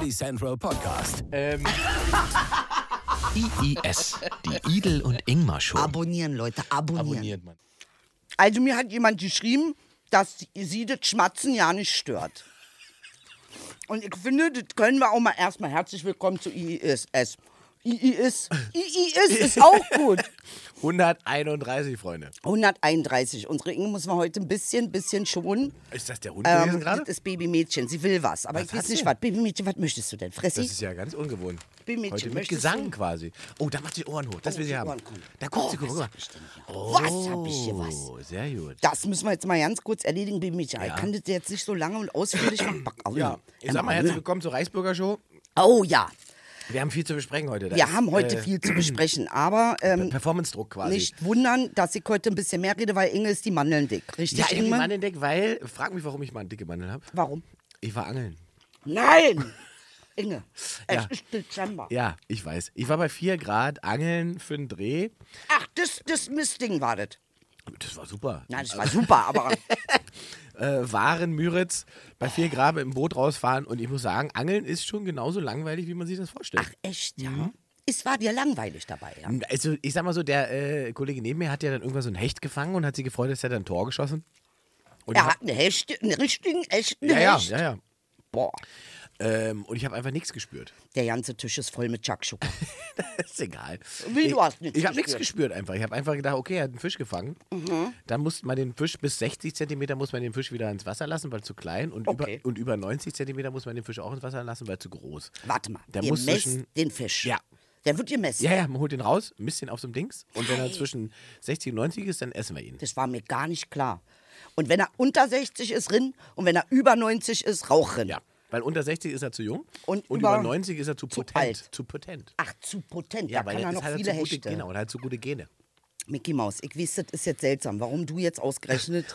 Comedy Central Podcast. Ähm. IIS, die Idel und Ingmar Show. Abonnieren, Leute, abonnieren. Abonniert man. Also mir hat jemand geschrieben, dass sie das Schmatzen ja nicht stört. Und ich finde, das können wir auch mal erstmal herzlich willkommen zu IIS. IIS. IIS ist auch gut. 131, Freunde. 131. Unsere Inge muss man heute ein bisschen, bisschen schonen. Ist das der Hund gewesen Ähm, gerade? das ist Babymädchen. Sie will was. Aber ich hat weiß nicht was. Babymädchen, was möchtest du denn? Fressi? Das ist ja ganz ungewohnt. Babymädchen, Heute mit Gesang du? quasi. Oh, da macht sie Ohren hoch. Das Oh, will sie haben. Da guckt Oh, sie, guck was mal. ich hier? Was hab ich hier was? Oh, sehr gut. Das müssen wir jetzt mal ganz kurz erledigen, Babymädchen. Ich kann das jetzt nicht so lange und ausführlich machen. Oh, Ja, ich sag mal herzlich willkommen zur Reichsbürger Show. Oh ja, Wir haben viel zu besprechen heute. Da wir ist, haben heute äh, viel zu besprechen, aber ähm, Performance-Druck quasi. nicht wundern, dass ich heute ein bisschen mehr rede, weil Inge ist die Mandeln dick. Richtig, ja, ich Inge? Mandeln entdeckt, weil, frag mich, warum ich mal dicke Mandel habe. Warum? Ich war angeln. Nein! Inge, es Ja. ist Dezember. Ja, ich weiß. Ich war bei 4 Grad angeln für einen Dreh. Ach, das, das Mistding war das. Das war super. Nein, das war super, aber äh, Waren, Müritz, bei 4 Grad mit dem Boot rausfahren. Und ich muss sagen, Angeln ist schon genauso langweilig, wie man sich das vorstellt. ach echt, ja. Es war dir langweilig dabei, ja. Also, ich sag mal so, der äh, Kollege neben mir hat ja dann irgendwann so ein Hecht gefangen und hat sich gefreut, dass er dann ein Tor geschossen. Und Er hat einen, Hecht, einen richtigen, echten ja, ja, Hecht. ja, ja. Boah, Ähm, und ich habe einfach nichts gespürt. der ganze Tisch ist voll mit Chakschuka. ist egal. Wie, ich, du hast nichts Ich habe nichts gespürt? einfach. Ich habe einfach gedacht, okay, er hat einen Fisch gefangen. Mhm. Dann muss man den Fisch bis 60 Zentimeter muss man den Fisch wieder ins Wasser lassen, weil zu klein. Und, Okay. über, und über 90 Zentimeter muss man den Fisch auch ins Wasser lassen, weil zu groß. Warte mal, Der ihr muss messt zwischen- den Fisch. Ja. Der wird gemessen. Ja, ja, man holt den raus, misst den auf so einem Dings. Und wenn er zwischen 60 und 90 ist, dann essen wir ihn. Das war mir gar nicht klar. Und wenn er unter 60 ist, rin. Und wenn er über 90 ist, rauch rin. Ja, weil unter 60 ist er zu jung Und über, über- 90 ist er zu zu potent. alt. Zu potent. Ach, zu potent. Ja, da weil kann er noch halt viele zu gute, Hechte. Genau, und halt zu gute Gene. Mickey Maus, ich weiß, das ist jetzt seltsam, warum du jetzt ausgerechnet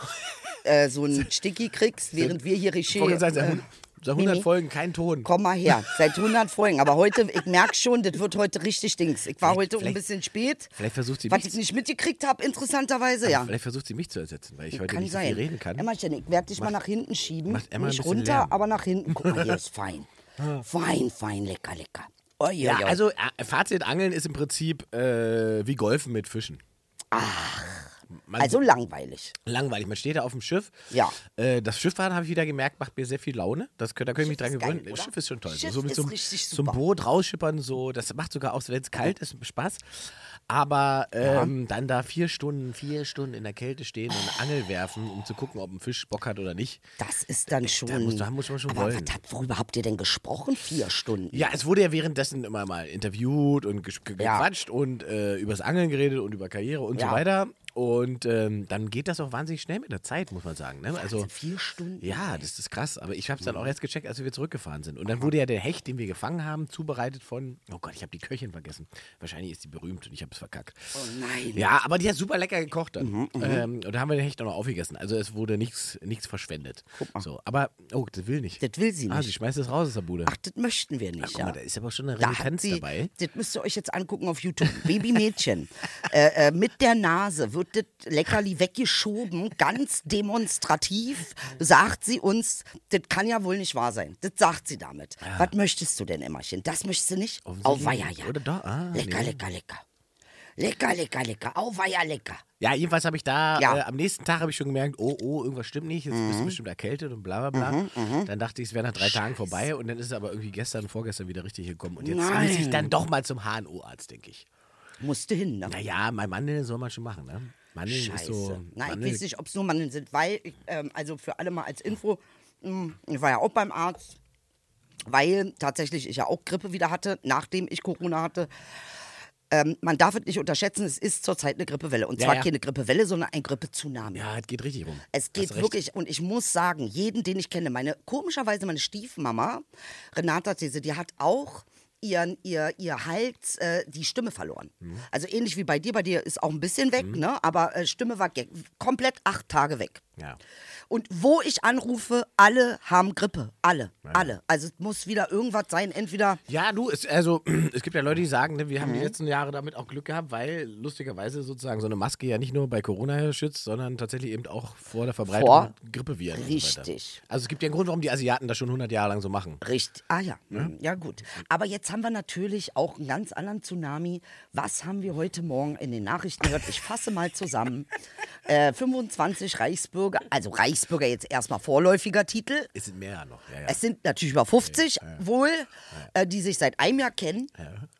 äh, so einen Sticky kriegst, während wir hier Regie... sagen, seit 100 Mimi? Folgen kein Ton. Komm mal her, seit 100 Folgen. Aber heute, ich merke schon, das wird heute richtig Dings. Ich war Vielleicht- heute ein vielleicht- bisschen spät. Vielleicht versucht sie Was mich ich nicht mitgekriegt habe, interessanterweise, ja. Vielleicht versucht sie mich zu ersetzen, weil ich heute Kann nicht so sein. viel reden kann. Emmerchen, ich werde dich mal nach hinten schieben. macht Emma ein nicht runter, Lärm. aber nach hinten. Guck mal, hier ist fein. Fein, fein, lecker, lecker. Oi, oi, ja, also äh, Fazit, Angeln ist im Prinzip äh, wie Golfen mit Fischen. Man, also langweilig. langweilig. Man steht da auf dem Schiff. Ja. Äh, das Schifffahren habe ich wieder gemerkt, macht mir sehr viel Laune. Das, da könnte ich mich dran geil, gewöhnen. Das? Schiff ist schon toll. Schiff so mit ist so, einem- richtig so einem. Boot rausschippern, so, das macht sogar auch, wenn es kalt ist, Spaß. Aber ähm, dann da vier Stunden, vier Stunden in der Kälte stehen und Angel werfen, um zu gucken, ob ein Fisch Bock hat oder nicht. Das ist dann schon. muss- da muss man schon aber wollen. Hat, worüber habt ihr denn gesprochen? Vier Stunden. Ja, es wurde ja währenddessen immer mal interviewt und ges- ge- Ja. gequatscht und äh, übers Angeln geredet und über Karriere und Ja. so weiter. Und ähm, dann geht das auch wahnsinnig schnell mit der Zeit, muss man sagen. Ne? Also, vier Stunden. ja, das ist krass. Aber ich habe es dann auch erst gecheckt, als wir zurückgefahren sind. Und dann wurde ja der Hecht, den wir gefangen haben, zubereitet von, oh Gott, ich habe die Köchin vergessen. Wahrscheinlich ist die berühmt und ich habe es verkackt. Oh nein. Mhm, Ja, aber die hat super lecker gekocht dann. ähm, und da haben wir den Hecht auch noch aufgegessen. Also es wurde nichts verschwendet. So, aber, oh, das will nicht. Das will sie Ah, nicht. sie schmeißt es raus aus der Bude. Ach, das möchten wir nicht. Guck ja. mal, da ist aber schon eine Da Renitenz dabei. das müsst ihr euch jetzt angucken auf YouTube. Babymädchen. äh, äh, mit der Nase wird das Leckerli weggeschoben, ganz demonstrativ, sagt sie uns, das kann ja wohl nicht wahr sein. Das sagt sie damit. Was möchtest du denn, Emmerchen? Das möchtest du nicht? Auweia, nicht. ja. Oder doch? Ah, lecker, nee. lecker, lecker. Lecker, lecker, lecker. Auweia, lecker. Ja, jedenfalls habe ich da, Ja. Mhm. äh, am nächsten Tag habe ich schon gemerkt, oh, oh, irgendwas stimmt nicht, jetzt bist du bestimmt erkältet und bla bla bla. Dann dachte ich, es wäre nach drei Tagen vorbei und dann ist es aber irgendwie gestern, vorgestern wieder richtig gekommen. Und jetzt Nein. muss ich dann doch mal zum HNO-Arzt, denke ich. Musste hin, ne? Naja, mein Mandeln soll man schon machen, ne? Mandeln ist Scheiße. so. Na, ich Mandeln- weiß nicht, ob es nur Mandeln sind, weil, ich, ähm, also für alle mal als Info, mh, ich war ja auch beim Arzt, weil tatsächlich ich ja auch Grippe wieder hatte, nachdem ich Corona hatte. Ähm, man darf es nicht unterschätzen, es ist zurzeit eine Grippewelle. Und Ja, zwar ja. keine Grippewelle, sondern ein Grippe-Tsunami. Ja, es geht richtig rum. Es geht wirklich, und ich muss sagen, jeden, den ich kenne, meine, komischerweise meine Stiefmama, Renata These, die hat auch ihren, ihr, ihr Hals, äh, die Stimme verloren. Also ähnlich wie bei dir, bei dir ist auch ein bisschen weg, ne? aber äh, Stimme war komplett acht Tage weg. Ja. Und wo ich anrufe, alle haben Grippe. Alle. Alle. Also es muss wieder irgendwas sein. Entweder. Ja, du, es, also es gibt ja Leute, die sagen, ne, wir haben Mhm. die letzten Jahre damit auch Glück gehabt, weil lustigerweise sozusagen so eine Maske ja nicht nur bei Corona schützt, sondern tatsächlich eben auch vor der Verbreitung Vor- Grippeviren. Und so. Richtig. Also es gibt ja einen Grund, warum die Asiaten das schon 100 Jahre lang so machen. Richtig. Ah ja. Mhm. Ja, gut. Aber jetzt haben wir natürlich auch einen ganz anderen Tsunami. Was haben wir heute Morgen in den Nachrichten gehört? Ich fasse mal zusammen. Äh, 25 Reichsbürger, also Reichsbürger jetzt erstmal vorläufiger Titel. Es sind mehr noch. Ja, ja. Es sind natürlich über 50 wohl, äh, die sich seit einem Jahr kennen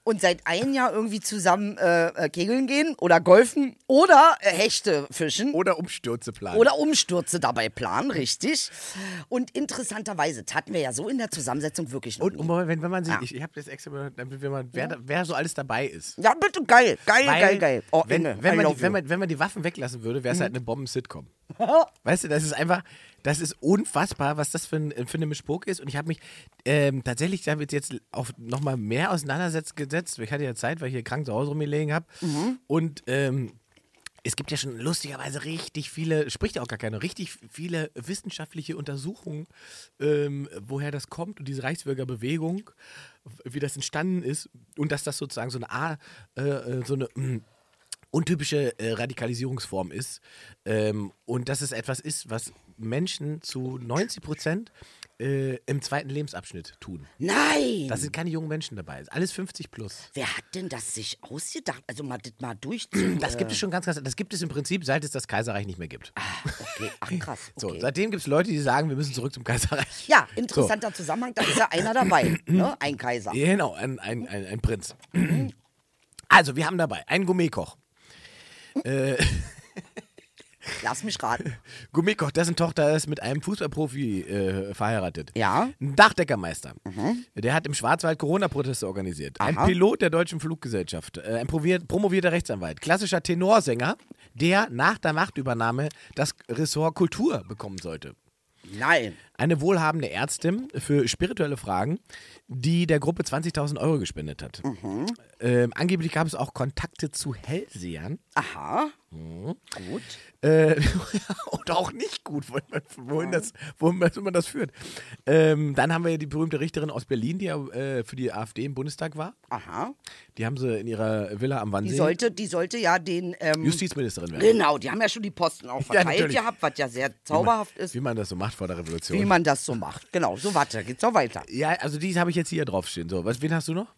und seit einem Jahr irgendwie zusammen äh, äh, kegeln gehen oder golfen oder äh, Hechte fischen. Oder Umstürze planen. Oder Umstürze dabei planen, richtig. Und interessanterweise, das hatten wir ja so in der Zusammensetzung wirklich noch und, nie. und Moment, wenn, man sich, ich, ich habe das extra, damit wir mal, wer, wer so alles dabei ist. Ja, bitte, geil, geil, Weil, geil, geil. Oh, wenn, wenn, man die, wenn, man, wenn man die Waffen weglassen würde, wäre es halt eine Bomben-Sitcom. Weißt du, das ist einfach, das ist unfassbar, was das für, ein, für eine Mischpoke ist. Und ich habe mich ähm, tatsächlich damit jetzt auch nochmal mehr auseinandergesetzt. gesetzt. Ich hatte ja Zeit, weil ich hier krank zu Hause rumgelegen habe. Und ähm, es gibt ja schon lustigerweise richtig viele, spricht ja auch gar keiner, richtig viele wissenschaftliche Untersuchungen, ähm, woher das kommt und diese Reichsbürgerbewegung, wie das entstanden ist und dass das sozusagen so eine, A- äh, äh, so eine mm, untypische äh, Radikalisierungsform ist ähm, und dass es etwas ist, was Menschen zu 90 Prozent äh, im zweiten Lebensabschnitt tun. Nein! Da sind keine jungen Menschen dabei, ist alles 50 plus. Wer hat denn das sich ausgedacht? Also mal das mal durchziehen. Das gibt es schon ganz, ganz, das gibt es im Prinzip, seit es das Kaiserreich nicht mehr gibt. Okay, ach krass. So, Okay. seitdem gibt es Leute, die sagen, wir müssen zurück zum Kaiserreich. ja, interessanter Zusammenhang, da ist ja einer dabei, ne? Ein Kaiser. Ja, Genau, ein, ein, ein, ein Prinz. Also, wir haben dabei einen Gourmetkoch. Lass mich raten. Gourmetkoch, dessen Tochter ist mit einem Fußballprofi äh, verheiratet. Ja. Ein Dachdeckermeister. Der hat im Schwarzwald Corona-Proteste organisiert. Ein Aha. Pilot der Deutschen Fluggesellschaft. Äh, ein promovierter Rechtsanwalt. Klassischer Tenorsänger, der nach der Machtübernahme das Ressort Kultur bekommen sollte. Nein. Eine wohlhabende Ärztin für spirituelle Fragen, die der Gruppe 20.000 Euro gespendet hat. Ähm, angeblich gab es auch Kontakte zu Hellsehern. Aha. Mhm. Gut. Äh, oder auch nicht gut, wohin man, wohin das, wohin man, man das führt. Ähm, dann haben wir ja die berühmte Richterin aus Berlin, die ja äh, für die AfD im Bundestag war. Aha. Die haben sie in ihrer Villa am Die Wannsee. sollte, die sollte ja den. Ähm, Justizministerin werden. Genau, die haben ja schon die Posten auch Ja, verteilt natürlich. gehabt, was ja sehr zauberhaft ist, Wie man das so macht vor der Revolution. wie man das so macht. Genau, so warte, geht's noch weiter. ja, also die habe ich jetzt hier draufstehen. So, was, wen hast du noch?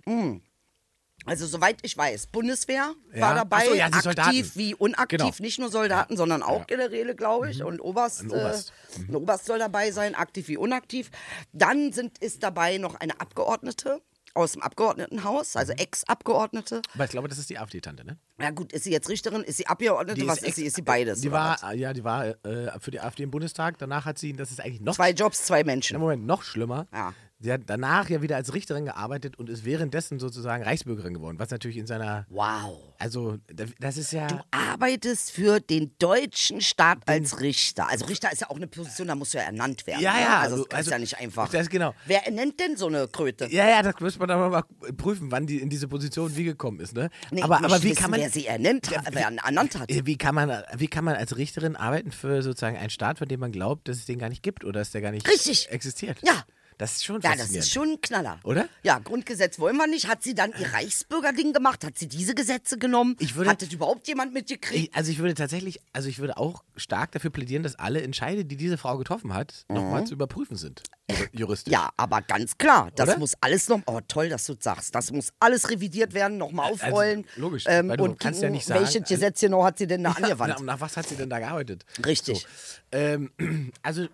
Also soweit ich weiß, Bundeswehr Ja. war dabei, so, ja, aktiv Soldaten. wie unaktiv, Genau. nicht nur Soldaten, sondern auch Generäle, glaube ich, und Oberst. Ein Oberst. Äh, ein Oberst soll dabei sein, aktiv wie unaktiv. Dann sind, ist dabei noch eine Abgeordnete aus dem Abgeordnetenhaus, also Mhm. Ex-Abgeordnete. Aber ich glaube, das ist die AfD-Tante, ne? Ja gut, ist sie jetzt Richterin, ist sie Abgeordnete, was ist, sie? Ist sie beides? Die war, was? ja, die war äh, für die AfD im Bundestag. Danach hat sie, das ist eigentlich noch Zwei Jobs, zwei Menschen. Moment, noch schlimmer. Ja. Sie hat danach ja wieder als Richterin gearbeitet und ist währenddessen sozusagen Reichsbürgerin geworden, was natürlich in seiner. Wow. Also, da- das ist ja. Du arbeitest für den deutschen Staat als Richter. Also Richter ist ja auch eine Position, da musst du ja ernannt werden. Ja, ne? ja, Also also- das also- ja nicht einfach. das ist genau. Wer ernennt denn so eine Kröte? Ja, ja, das müsste man aber mal prüfen, wann die in diese Position wie gekommen ist, ne? Nee, aber aber wie wissen, kann man. wer sie ernennt, Ja, wer ernannt hat. Wie kann, man, wie kann man als Richterin arbeiten für sozusagen einen Staat, von dem man glaubt, dass es den gar nicht gibt oder dass der gar nicht Richtig. existiert? Ja. Das ist schon Ja, das ist schon ein Knaller. Oder? Ja, Grundgesetz wollen wir nicht. Hat sie dann ihr Reichsbürgerding gemacht? Hat sie diese Gesetze genommen? Ich würde- Hat das überhaupt jemand mitgekriegt? Ich, also ich würde tatsächlich, also ich würde auch stark dafür plädieren, dass alle Entscheide, die diese Frau getroffen hat, nochmal zu überprüfen sind. jur- Juristisch. Mhm. Ja, aber ganz klar, das Oder? muss alles noch. Oh, toll, dass du das sagst. Das muss alles revidiert werden, nochmal Also, aufrollen. logisch, Ähm, weil du und kannst ja nicht sagen, welches also- Gesetz genau hat sie denn da angewandt? Na, nach was hat sie denn da gearbeitet? Richtig. So. Ähm, also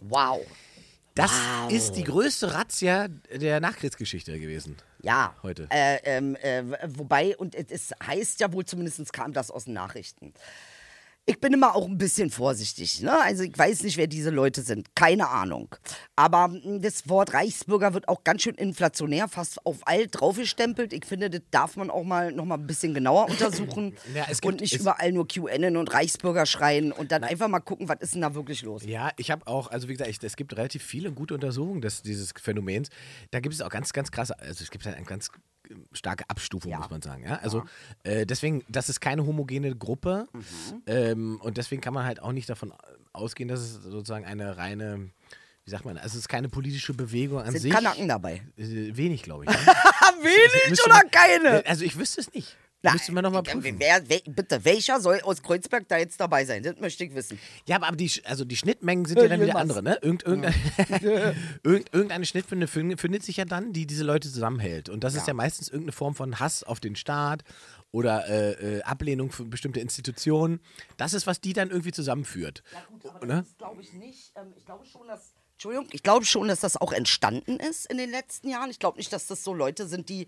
Wow. Das Wow. ist die größte Razzia der Nachkriegsgeschichte gewesen. Ja. Heute. Äh, ähm, äh, wobei, und es es heißt ja wohl, zumindest kam das aus den Nachrichten. Ich bin immer auch ein bisschen vorsichtig. Ne? Also ich weiß nicht, wer diese Leute sind. Keine Ahnung. Aber mh, das Wort Reichsbürger wird auch ganz schön inflationär, fast auf alt draufgestempelt. Ich finde, das darf man auch mal noch mal ein bisschen genauer untersuchen. Ja, gibt- und nicht überall nur QN und Reichsbürger schreien und dann einfach mal gucken, was ist denn da wirklich los. Ja, ich habe auch, also wie gesagt, ich, es gibt relativ viele gute Untersuchungen des, dieses Phänomens. Da gibt es auch ganz, ganz krasse, also es gibt halt ein ganz starke Abstufung, Ja. muss man sagen. Ja? Also äh, deswegen, das ist keine homogene Gruppe Mhm. ähm, und deswegen kann man halt auch nicht davon ausgehen, dass es sozusagen eine reine, wie sagt man, also es ist keine politische Bewegung an Sind sich. Kanaken dabei? Äh, wenig, glaube ich. Wenig Müsste oder keine? Also ich wüsste es nicht. Nein, Müsste man nochmal ja, prüfen. Wer, wer, bitte, welcher soll aus Kreuzberg da jetzt dabei sein? Das möchte ich wissen. Ja, aber die, also die Schnittmengen sind ja dann wieder andere, ne? Irgend, irgendeine, irgend, irgendeine Schnittmenge fin- findet sich ja dann, die diese Leute zusammenhält. Und das ist ja meistens irgendeine Form von Hass auf den Staat oder äh, äh, Ablehnung für bestimmte Institutionen. Das ist, was die dann irgendwie zusammenführt. Ne? glaube ich nicht. Ähm, ich glaube schon, dass. Entschuldigung, ich glaube schon, dass das auch entstanden ist in den letzten Jahren. Ich glaube nicht, dass das so Leute sind, die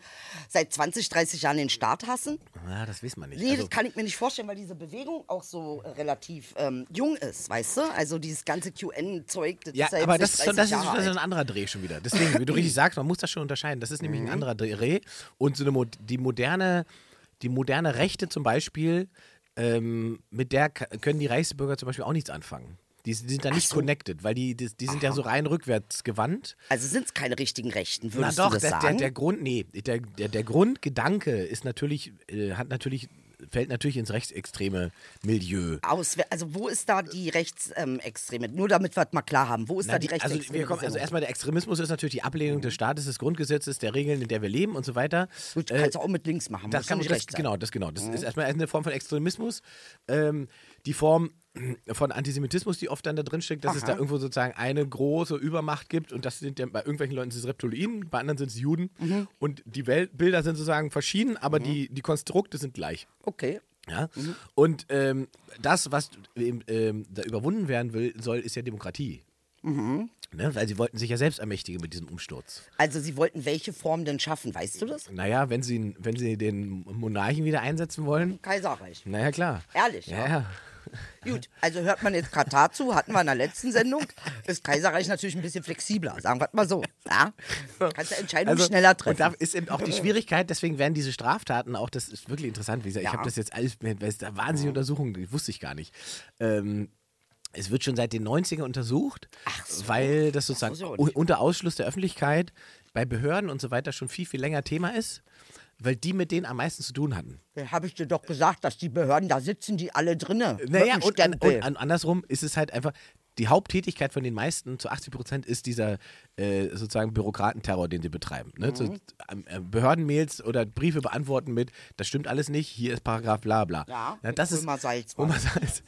seit 20, 30 Jahren den Staat hassen. Ah, das weiß man nicht. Nee, also, das kann ich mir nicht vorstellen, weil diese Bewegung auch so äh, relativ ähm, jung ist, weißt du? Also dieses ganze QN-Zeug, das ja, ist ja aber das ist, schon, 30 das, ist, das ist ein anderer Dreh schon wieder. Deswegen, wie du richtig sagst, man muss das schon unterscheiden. Das ist nämlich Mhm. ein anderer Dreh. Und so eine, die moderne, die moderne Rechte zum Beispiel, ähm, mit der können die Reichsbürger zum Beispiel auch nichts anfangen. Die, sind da nicht so. connected, weil die, die, die sind ja so rein rückwärts gewandt. Also sind es keine richtigen Rechten, Na würdest doch, du das der, sagen? der, der Grund, nee, der, der, der Grundgedanke ist natürlich, äh, hat natürlich, fällt natürlich ins rechtsextreme Milieu. Aus, also wo ist da die Rechtsextreme? Nur damit wir es mal klar haben, wo ist da die also, Rechtsextreme? wir kommen, also erstmal der Extremismus ist natürlich die Ablehnung des Staates, des Grundgesetzes, der Regeln, in der wir leben und so weiter. Gut, Äh, kannst du auch mit links machen, das kann nicht rechts sein. genau, das genau. Das ist erstmal eine Form von Extremismus. Ähm, die Form von Antisemitismus, die oft dann da drin steckt, dass es da irgendwo sozusagen eine große Übermacht gibt und das sind ja bei irgendwelchen Leuten sind es Reptilien, bei anderen sind es Juden Mhm. und die Weltbilder sind sozusagen verschieden, aber die, die Konstrukte sind gleich. Okay. Ja? Und ähm, das, was ähm, ähm, da überwunden werden will, soll, ist ja Demokratie. Mhm. Ne? Weil sie wollten sich ja selbst ermächtigen mit diesem Umsturz. Also sie wollten welche Form denn schaffen, weißt du das? Naja, wenn sie, wenn sie den Monarchen wieder einsetzen wollen, Kaiserreich. naja, klar. Ehrlich, Ja, ja. Gut, also hört man jetzt Katar zu, hatten wir in der letzten Sendung, ist Kaiserreich natürlich ein bisschen flexibler, sagen wir mal so. Ja? Kannst du Entscheidungen schneller treffen. Also, Und da ist eben auch die Schwierigkeit, deswegen werden diese Straftaten auch, das ist wirklich interessant, wie gesagt, ich Ja. habe das jetzt alles, weil da wahnsinnige Untersuchungen, die wusste ich gar nicht. Ähm, es wird schon seit den 90ern untersucht, weil das sozusagen so, unter Ausschluss der Öffentlichkeit bei Behörden und so weiter schon viel, viel länger Thema ist, weil die mit denen am meisten zu tun hatten. Habe ich dir doch gesagt, dass die Behörden, da sitzen die alle drinnen. Naja, und, an, und an, andersrum ist es halt einfach, die Haupttätigkeit von den meisten, zu 80 Prozent, ist dieser äh, sozusagen Bürokratenterror, den sie betreiben. Ne? Mhm. So, ähm, äh, Behördenmails oder Briefe beantworten mit, das stimmt alles nicht, hier ist Paragraph bla bla. Ja, das ist, Salz Salz.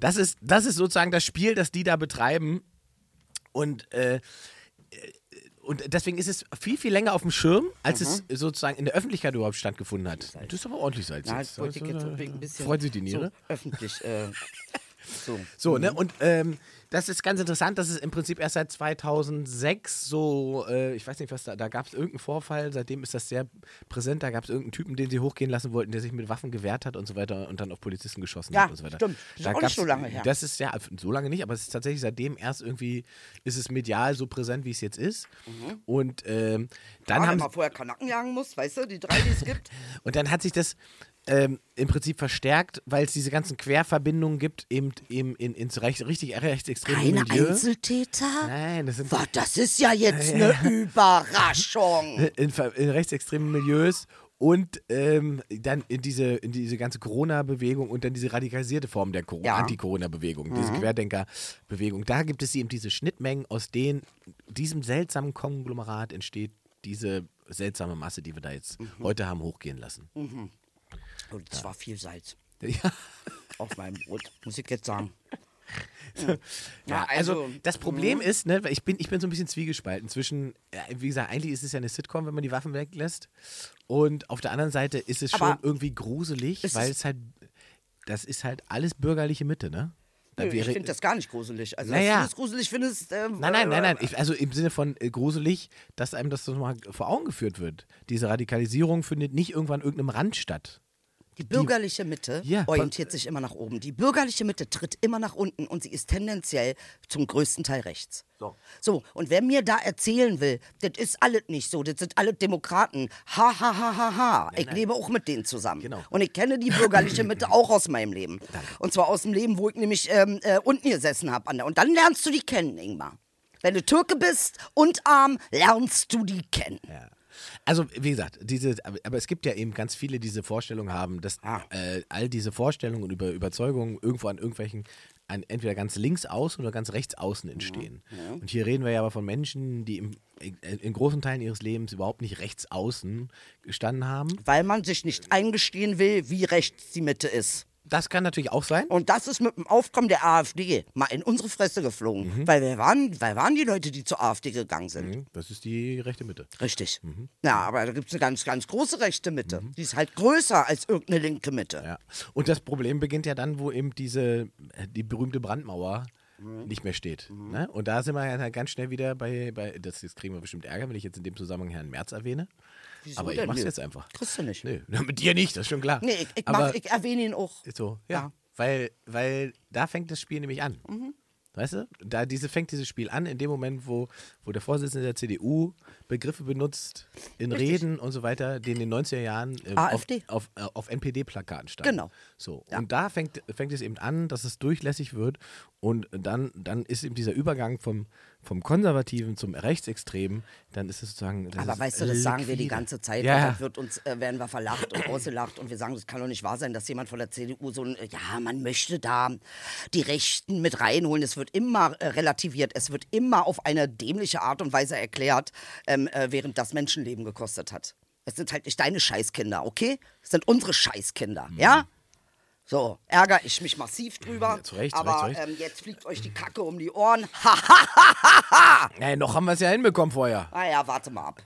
Das ist, das ist sozusagen das Spiel, das die da betreiben. Und äh, und deswegen ist es viel, viel länger auf dem Schirm, als es sozusagen in der Öffentlichkeit überhaupt stattgefunden hat. Das ist aber ordentlich Salz. Na, jetzt. das Also, bisschen Freut sich die Niere? So öffentlich. Äh, so. So, ne? Und ähm, das ist ganz interessant, dass es im Prinzip erst seit 2006 so, äh, ich weiß nicht, was da, da gab es irgendeinen Vorfall, seitdem ist das sehr präsent, da gab es irgendeinen Typen, den sie hochgehen lassen wollten, der sich mit Waffen gewehrt hat und so weiter und dann auf Polizisten geschossen Ja, hat und so weiter. stimmt. Das ist Da auch nicht so lange her. Das ist ja, so lange nicht, aber es ist tatsächlich seitdem erst irgendwie, ist es medial so präsent, wie es jetzt ist. Und ähm, dann Dann haben man vorher Kanaken jagen muss, weißt du, die drei, die es gibt. und dann hat sich das ähm, im Prinzip verstärkt, weil es diese ganzen Querverbindungen gibt, eben, eben in, ins recht, richtig rechtsextreme Keine Milieu. Einzeltäter? Nein, das sind Boah, das ist ja jetzt eine Überraschung. in, in rechtsextremen Milieus und ähm, dann in diese, in diese ganze Corona-Bewegung und dann diese radikalisierte Form der Ja. Anti-Corona-Bewegung, diese Querdenker-Bewegung. Da gibt es eben diese Schnittmengen, aus denen diesem seltsamen Konglomerat entsteht diese seltsame Masse, die wir da jetzt heute haben hochgehen lassen. Und es war viel Salz Ja. auf meinem Brot, muss ich jetzt sagen. Ja, also, also, das Problem ist, ne, ich bin, ich bin so ein bisschen zwiegespalten zwischen, äh, wie gesagt, eigentlich ist es ja eine Sitcom, wenn man die Waffen weglässt. Und auf der anderen Seite ist es schon Aber irgendwie gruselig, es weil es halt, das ist halt alles bürgerliche Mitte, ne? Nö, ich finde das gar nicht gruselig. Also, Naja. dass du das gruselig findest. ähm, Nein, nein, nein, nein. äh, Ich, also im Sinne von äh, gruselig, dass einem das nochmal vor Augen geführt wird. Diese Radikalisierung findet nicht irgendwann an irgendeinem Rand statt. Die bürgerliche Mitte Ja, orientiert sich immer nach oben. Die bürgerliche Mitte tritt immer nach unten und sie ist tendenziell zum größten Teil rechts. So. und wer mir da erzählen will, das ist alles nicht so, das sind alle Demokraten. Ha, ha, ha, ha, ha. ich lebe auch mit denen zusammen. Genau. Und ich kenne die bürgerliche Mitte auch aus meinem Leben. Und zwar aus dem Leben, wo ich nämlich ähm, äh, unten gesessen habe. Und dann lernst du die kennen, Ingmar. Wenn du Türke bist und arm, lernst du die kennen. Also, wie gesagt, diese, aber es gibt ja eben ganz viele, die diese Vorstellung haben, dass Ah. äh, all diese Vorstellungen und über Überzeugungen irgendwo an irgendwelchen, an, entweder ganz links außen oder ganz rechts außen entstehen. Und hier reden wir ja aber von Menschen, die im, in, in großen Teilen ihres Lebens überhaupt nicht rechts außen gestanden haben. Weil man sich nicht eingestehen will, wie rechts die Mitte ist. Das kann natürlich auch sein. Und das ist mit dem Aufkommen der AfD mal in unsere Fresse geflogen. Mhm. Weil wer waren, wer waren die Leute, die zur AfD gegangen sind? Mhm, Das ist die rechte Mitte. Richtig. Mhm. Ja, aber da gibt es eine ganz, ganz große rechte Mitte. Die ist halt größer als irgendeine linke Mitte. Ja. Und das Problem beginnt ja dann, wo eben diese, äh, die berühmte Brandmauer Mhm. nicht mehr steht. Ne? Und da sind wir ja ganz schnell wieder bei, bei das jetzt kriegen wir bestimmt Ärger, wenn ich jetzt in dem Zusammenhang Herrn Merz erwähne. Wieso Aber ich mach's Nö. jetzt einfach. Kriegst du nicht. Nee, mit dir nicht, das ist schon klar. Nee, ich, ich, mach, ich erwähne ihn auch. so, ja. Ja. Weil, weil da fängt das Spiel nämlich an. Mhm. Weißt du? Da diese, fängt dieses Spiel an, in dem Moment, wo, wo der Vorsitzende der CDU Begriffe benutzt, in Richtig. Reden und so weiter, die in den 90er Jahren äh, auf, auf, äh, auf NPD-Plakaten standen. Genau. So. Ja. Und da fängt, fängt es eben an, dass es durchlässig wird und dann, dann ist eben dieser Übergang vom, vom Konservativen zum Rechtsextremen, dann ist es sozusagen. das Aber weißt du, das sagen wir die liquide. ganze Zeit. Ja, dann wird uns, äh, werden wir verlacht und ausgelacht und wir sagen, das kann doch nicht wahr sein, dass jemand von der CDU so ein, äh, ja, man möchte da die Rechten mit reinholen. Es wird immer äh, relativiert, es wird immer auf eine dämliche Art und Weise erklärt, ähm, äh, während das Menschenleben gekostet hat. Es sind halt nicht deine Scheißkinder, okay? Es sind unsere Scheißkinder, ja? So, ärgere ich mich massiv drüber. Ja, zu Recht, zu aber Recht, zu Recht. Ähm, jetzt fliegt euch die Kacke um die Ohren. Ha, Ja, noch haben wir es ja hinbekommen vorher. ah ja, warte mal ab.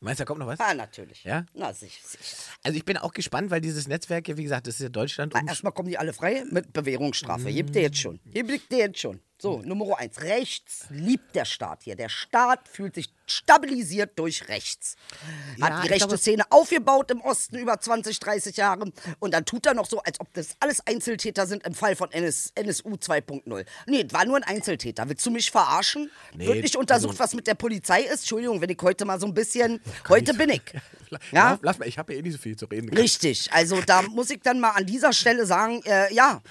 Meinst du, da kommt noch was? Ah, natürlich. Ja? Na, sicher. sicher. Also ich bin auch gespannt, weil dieses Netzwerk, ja wie gesagt, das ist ja Deutschland. Na, Um Erstmal kommen die alle frei mit Bewährungsstrafe. Gebt ihr jetzt schon. Gebt ihr jetzt schon. So, Nummer eins. Rechts liebt der Staat hier. Der Staat fühlt sich stabilisiert durch rechts. Hat Ja, die ich rechte glaube- Szene aufgebaut im Osten über 20, 30 Jahre. Und dann tut er noch so, als ob das alles Einzeltäter sind im Fall von NS, NSU 2.0. Nee, war nur ein Einzeltäter. Willst du mich verarschen? Nee, Wird nicht untersucht, also- was mit der Polizei ist? Entschuldigung, wenn ich heute mal so ein bisschen. Heute bin ich. Ja? Ja? Lass mal, ich habe ja eh nicht so viel zu reden. Richtig, also da muss ich dann mal an dieser Stelle sagen, äh, ja,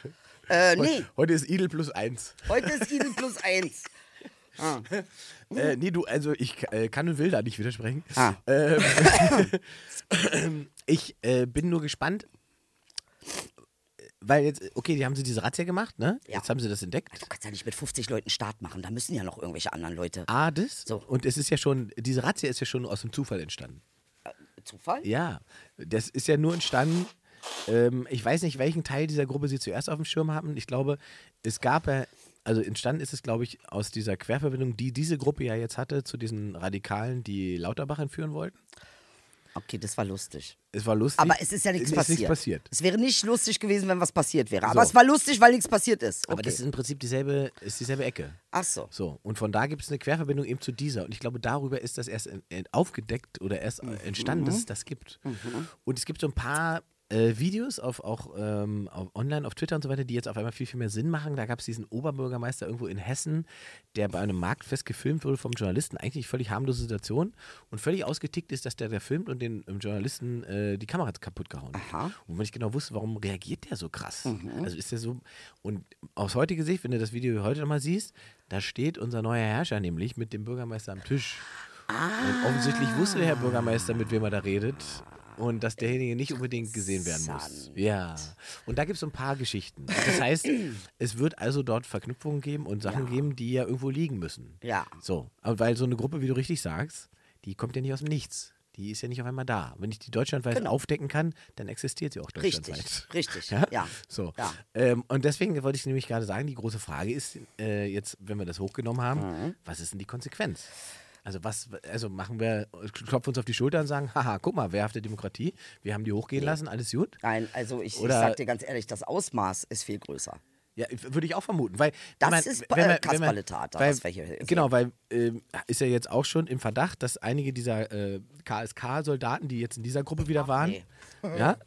äh, nee, Heute ist Idel plus eins. heute ist Idel plus eins. Äh, nee, du, also ich äh, kann und will da nicht widersprechen. Ah. Ähm, ich äh, bin nur gespannt, weil jetzt, okay, die haben sie diese Razzia gemacht, ne? Ja. Jetzt haben sie das entdeckt. Du kannst ja nicht mit 50 Leuten Start machen, da müssen ja noch irgendwelche anderen Leute. Ah, das? So. Und es ist ja schon, diese Razzia ist ja schon aus dem Zufall entstanden. Zufall? Ja, das ist ja nur entstanden. Ähm, ich weiß nicht, welchen Teil dieser Gruppe sie zuerst auf dem Schirm hatten. Ich glaube, es gab ja, also entstanden ist es, glaube ich, aus dieser Querverbindung, die diese Gruppe ja jetzt hatte, zu diesen Radikalen, die Lauterbach entführen wollten. Okay, das war lustig. Es war lustig. Aber es ist ja nichts es passiert. Nichts passiert. Es wäre nicht lustig gewesen, wenn was passiert wäre. Aber So. es war lustig, weil nichts passiert ist. Okay. Aber das ist im Prinzip dieselbe, ist dieselbe Ecke. Ach so. So, und von da gibt es eine Querverbindung eben zu dieser. Und ich glaube, darüber ist das erst aufgedeckt oder erst äh, entstanden, dass es das gibt. Und es gibt so ein paar äh, Videos auf, auch ähm, auf online, auf Twitter und so weiter, die jetzt auf einmal viel, viel mehr Sinn machen. Da gab es diesen Oberbürgermeister irgendwo in Hessen, der bei einem Marktfest gefilmt wurde vom Journalisten. Eigentlich völlig harmlose Situation. Und völlig ausgetickt ist, dass der, der filmt und den ähm, Journalisten äh, die Kamera kaputt gehauen hat. Und wenn ich genau wusste, warum reagiert der so krass? Also ist der so. Und aus heutiger Sicht, wenn du das Video heute nochmal siehst, da steht unser neuer Herrscher nämlich mit dem Bürgermeister am Tisch. Und offensichtlich wusste der Herr Bürgermeister, mit wem er da redet. Und dass derjenige nicht unbedingt gesehen werden muss. Ja. Und da gibt es so ein paar Geschichten. Und Das heißt, es wird also dort Verknüpfungen geben und Sachen geben, die ja irgendwo liegen müssen. Ja. So. Aber weil so eine Gruppe, wie du richtig sagst, die kommt ja nicht aus dem Nichts. Die ist ja nicht auf einmal da. Wenn ich die deutschlandweit Genau. aufdecken kann, dann existiert sie auch deutschlandweit. Richtig, richtig. Ja? Ja. So. Ja. Ähm, und deswegen wollte ich nämlich gerade sagen, die große Frage ist äh, jetzt, wenn wir das hochgenommen haben, Mhm. was ist denn die Konsequenz? Also was, also machen wir, klopfen uns auf die Schulter und sagen, haha, guck mal, wehrhafte Demokratie, wir haben die hochgehen lassen, alles gut? Nein, also ich, ich Oder- sag dir ganz ehrlich, das Ausmaß ist viel größer. Ja, würde ich auch vermuten, weil Das man- ist, wenn äh, man- wenn man- Kasperle-Theater, weil- was wir hier sehen. Genau, weil ähm, ist ja jetzt auch schon im Verdacht, dass einige dieser äh, KSK-Soldaten, die jetzt in dieser Gruppe wieder waren, nee. ja,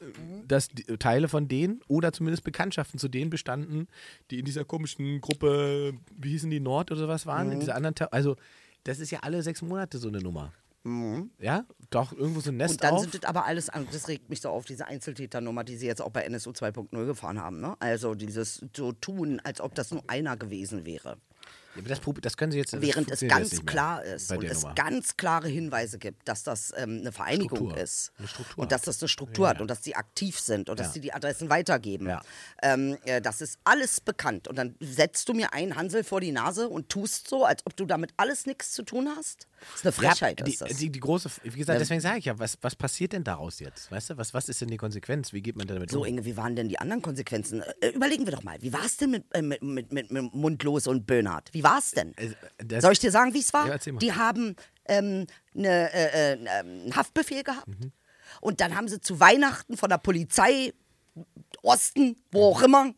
dass die, Teile von denen oder zumindest Bekanntschaften zu denen bestanden, die in dieser komischen Gruppe, wie hießen die Nord oder sowas waren, Mhm. in dieser anderen, also das ist ja alle sechs Monate so eine Nummer. Ja, doch irgendwo so ein Nest Mhm. Und dann auf. sind das aber alles, an- das regt mich so auf, diese Einzeltäternummer, die sie jetzt auch bei NSU 2.0 gefahren haben. Ne? Also dieses so tun, als ob das nur einer gewesen wäre. Das, das können Sie jetzt. Während es ganz klar ist und es Nummer. ganz klare Hinweise gibt, dass das ähm, eine Vereinigung Struktur. ist. Eine und dass das eine Struktur Ja, hat und dass die aktiv sind und dass Ja. sie die Adressen weitergeben. Ja. Ähm, äh, das ist alles bekannt. Und dann setzt du mir einen Hansel vor die Nase und tust so, als ob du damit alles nichts zu tun hast. Das ist eine Frechheit, die, ist das. Die, die große, wie gesagt, Ja. deswegen sage ich ja, was, was passiert denn daraus jetzt? Weißt du, was, was ist denn die Konsequenz? Wie geht man damit So, um? Inge, wie waren denn die anderen Konsequenzen? Äh, überlegen wir doch mal. Wie war es denn mit, äh, mit, mit, mit, mit Mundlos und Böhnhardt? Wie war es denn? Das- Soll ich dir sagen, wie es war? Ja, die haben ähm, ne, äh, äh, einen Haftbefehl gehabt. Mhm. Und dann haben sie zu Weihnachten von der Polizei, Osten, wo auch immer,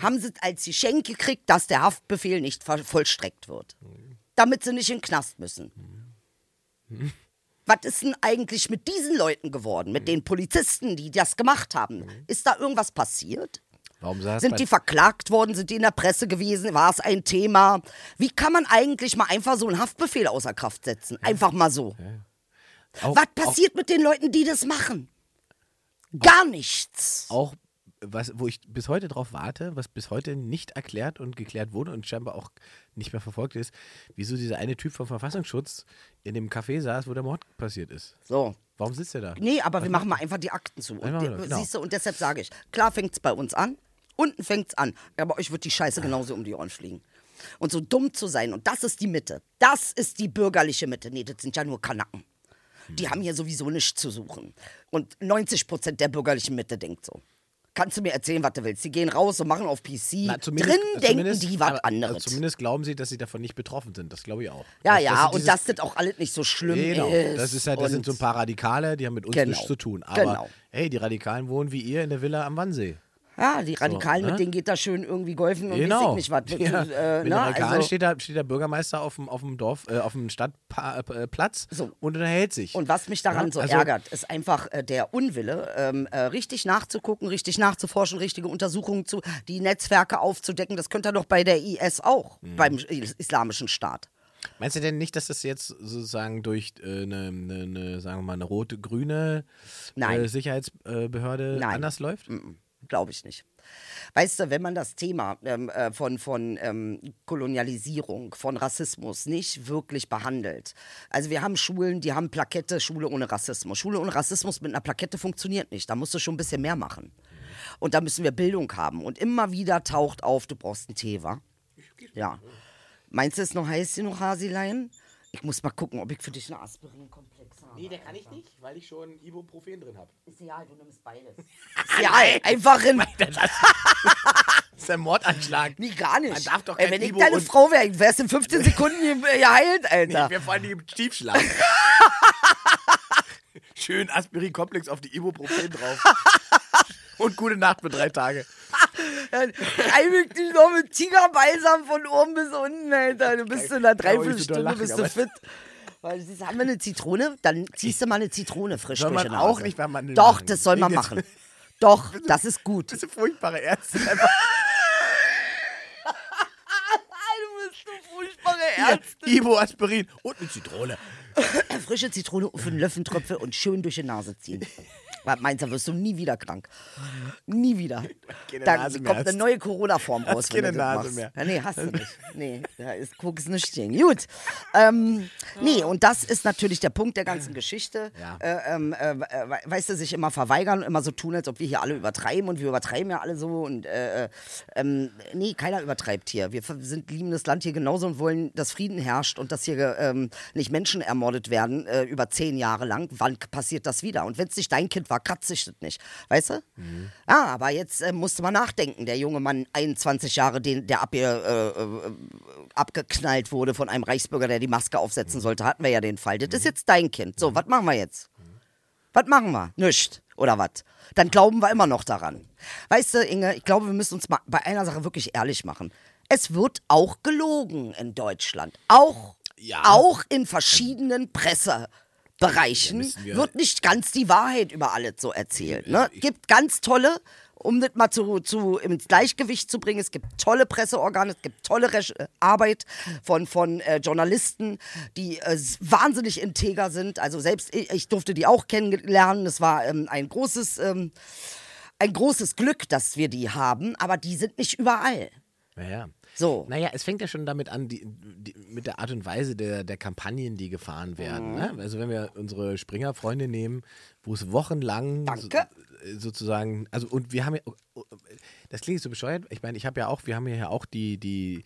haben sie als Geschenk gekriegt, dass der Haftbefehl nicht vollstreckt wird. Damit sie nicht in den Knast müssen. Was ist denn eigentlich mit diesen Leuten geworden, mit den Polizisten, die das gemacht haben? Ist da irgendwas passiert? Sind die verklagt worden? Sind die in der Presse gewesen? War es ein Thema? Wie kann man eigentlich mal einfach so einen Haftbefehl außer Kraft setzen? Einfach mal so. auch, Was passiert mit den Leuten, die das machen? Gar nichts. Auch, auch was, wo ich bis heute drauf warte, was bis heute nicht erklärt und geklärt wurde und scheinbar auch nicht mehr verfolgt ist, wieso dieser eine Typ vom Verfassungsschutz in dem Café saß, wo der Mord passiert ist. So. Warum sitzt er da? Nee, aber wir machen mal einfach die Akten zu. Und genau. Siehst du, und deshalb sage ich, klar fängt es bei uns an, unten fängt es an, aber euch wird die Scheiße genauso um die Ohren fliegen. Und so dumm zu sein, und das ist die Mitte, das ist die bürgerliche Mitte. Nee, das sind ja nur Kanaken. Die haben hier sowieso nichts zu suchen. Und 90 Prozent der bürgerlichen Mitte denkt so. Kannst du mir erzählen, was du willst? Die gehen raus und machen auf PC. Na, Drin denken zumindest- die was aber- anderes. also Zumindest glauben sie, dass sie davon nicht betroffen sind. Das glaube ich auch. ja, Dass- ja, sie und dass das auch alles nicht so schlimm Genau, ist. das, ist halt, das sind so ein paar Radikale, die haben mit uns Genau, nichts zu tun. Aber genau. hey, die Radikalen wohnen wie ihr in der Villa am Wannsee. Ja, die Radikalen, ne? mit denen geht da schön irgendwie golfen und weiß Genau. ich nicht was. Ja. Äh, Mit ne? den Radikalen also, steht, da, steht der Bürgermeister auf dem, auf dem Dorf, äh, auf dem Stadtplatz So. und unterhält sich. und was mich daran Ja, so also- ärgert, ist einfach äh, der Unwille, ähm, äh, richtig nachzugucken, richtig nachzuforschen, richtige Untersuchungen zu, die Netzwerke aufzudecken. Das könnte er doch bei der IS auch, Mhm. beim Is- Islamischen Staat. Meinst du denn nicht, dass das jetzt sozusagen durch äh, eine, eine, eine, sagen wir mal, eine rote-grüne Nein. äh, Sicherheitsbehörde Nein. anders läuft? Glaube ich nicht. Weißt du, wenn man das Thema ähm, äh, von, von ähm, Kolonialisierung, von Rassismus nicht wirklich behandelt. Also wir haben Schulen, die haben Plakette, Schule ohne Rassismus. Schule ohne Rassismus mit einer Plakette funktioniert nicht. Da musst du schon ein bisschen mehr machen. Und da müssen wir Bildung haben. Und immer wieder taucht auf, du brauchst einen Tee, wa? Ja. Meinst du, es ist noch heiß genug, Hasilein? Ich muss mal gucken, ob ich für dich eine Aspirin-Komplex habe. Nee, der kann ich nicht, weil ich schon Ibuprofen drin habe. Ist egal, du nimmst beides. Ist egal, einfach in... Das ist ein Mordanschlag. Nee, gar nicht. Man darf doch Ey, kein wenn ich Ibu deine und- Frau wäre, wärst in 15 Sekunden ge- geheilt, Alter. Wir vor allem im Tiefschlaf. Schön Aspirin-Komplex auf die Ibuprofen drauf. Und gute Nacht für drei Tage. Reibig dich noch mit Tigerbalsam von oben bis unten, Alter. Du bist in einer Dreiviertelstunde bist du aber- fit. Weil, du, haben wir eine Zitrone? Dann ziehst du mal eine Zitrone frisch Soll durch man die auch Nase. nicht bei Mandeln Doch, machen. das soll man machen. Doch, das ist gut. Das ist furchtbare bist eine furchtbare hier, Ibu-Aspirin und eine Zitrone. Frische Zitrone auf einen Löffeltröpfe und schön durch die Nase ziehen. Meinst du, wirst du nie wieder krank. Nie wieder. Keine Dann Nase kommt eine neue Corona-Form raus. Hast wenn keine du das Nase machst. mehr. Ja, nee, hast du nicht. Nee, da ist, guck's nicht stehen. Gut. Ähm, nee, und das ist natürlich der Punkt der ganzen Geschichte. Ja. Äh, ähm, äh, äh, weißt du, sich immer verweigern und immer so tun, als ob wir hier alle übertreiben und wir übertreiben ja alle so. Und äh, äh, ähm, nee, keiner übertreibt hier. Wir sind liebendes Land hier genauso und wollen, dass Frieden herrscht und dass hier ähm, nicht Menschen ermordet werden äh, über zehn Jahre lang. Wann passiert das wieder? Und wenn es nicht dein Kind war, kratzt sich das nicht. Weißt du? Ah, aber jetzt äh, musste man nachdenken. Der junge Mann, 21 Jahre, den, der abge, äh, äh, abgeknallt wurde von einem Reichsbürger, der die Maske aufsetzen sollte, hatten wir ja den Fall. Das ist jetzt dein Kind. So, was machen wir jetzt? Was machen wir? Nichts. Oder was? Dann glauben wir immer noch daran. Weißt du, Inge, ich glaube, wir müssen uns mal bei einer Sache wirklich ehrlich machen. Es wird auch gelogen in Deutschland. Auch, Ja. auch in verschiedenen Pressebereichen müssen wir- wird nicht ganz die Wahrheit über alles so erzählt. Ne? Gibt ganz tolle, um das mal zu, zu, ins Gleichgewicht zu bringen, es gibt tolle Presseorgane, es gibt tolle Resch äh, Arbeit von, von äh, Journalisten, die äh, wahnsinnig integer sind. Also selbst ich, ich durfte die auch kennenlernen. Es war ähm, ein großes, ähm, ein großes Glück, dass wir die haben, aber die sind nicht überall. Naja. So. Naja, es fängt ja schon damit an, die, die, mit der Art und Weise der, der Kampagnen, die gefahren werden. Mhm. Ne? Also wenn wir unsere Springer-Freunde nehmen, wo es wochenlang. So, sozusagen, also und wir haben ja, das klingt so bescheuert, ich meine, ich habe ja auch, wir haben ja auch die, die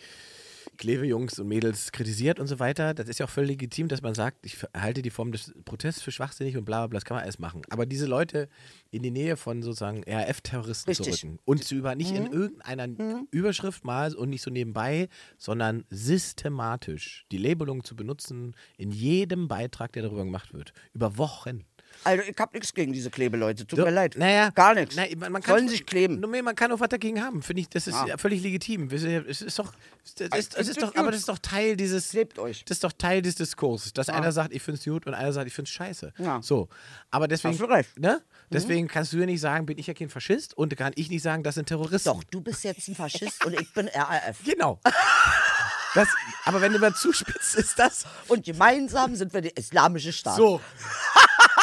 Kleve-Jungs und Mädels kritisiert und so weiter. Das ist ja auch völlig legitim, dass man sagt, ich halte die Form des Protests für schwachsinnig und bla bla bla, das kann man alles machen. Aber diese Leute in die Nähe von sozusagen RAF-Terroristen zu rücken und zu über, nicht in irgendeiner Überschrift mal und nicht so nebenbei, sondern systematisch die Labelung zu benutzen in jedem Beitrag, der darüber gemacht wird. Über Wochen. Also ich hab nichts gegen diese Klebeleute, tut So, mir leid. Naja, Gar nichts. Na, man, man kann, Sollen sich kleben. Nur, man kann auch was dagegen haben. Finde ich, das ist Ah. völlig legitim. Es ist doch, das ist, das ist doch, aber das ist doch Teil dieses, Klebt euch. das ist doch Teil des Diskurses, dass einer sagt, ich finde es gut und einer sagt, ich finde es scheiße. Ja. So, aber deswegen, Hast du recht. Mhm. Ne? deswegen kannst du ja nicht sagen, bin ich ja kein Faschist und kann ich nicht sagen, das sind Terroristen. Doch, du bist jetzt ein Faschist und ich bin RAF. Genau. Das, aber wenn du mal zuspitzt, ist das Und gemeinsam sind wir der islamische Staat. so.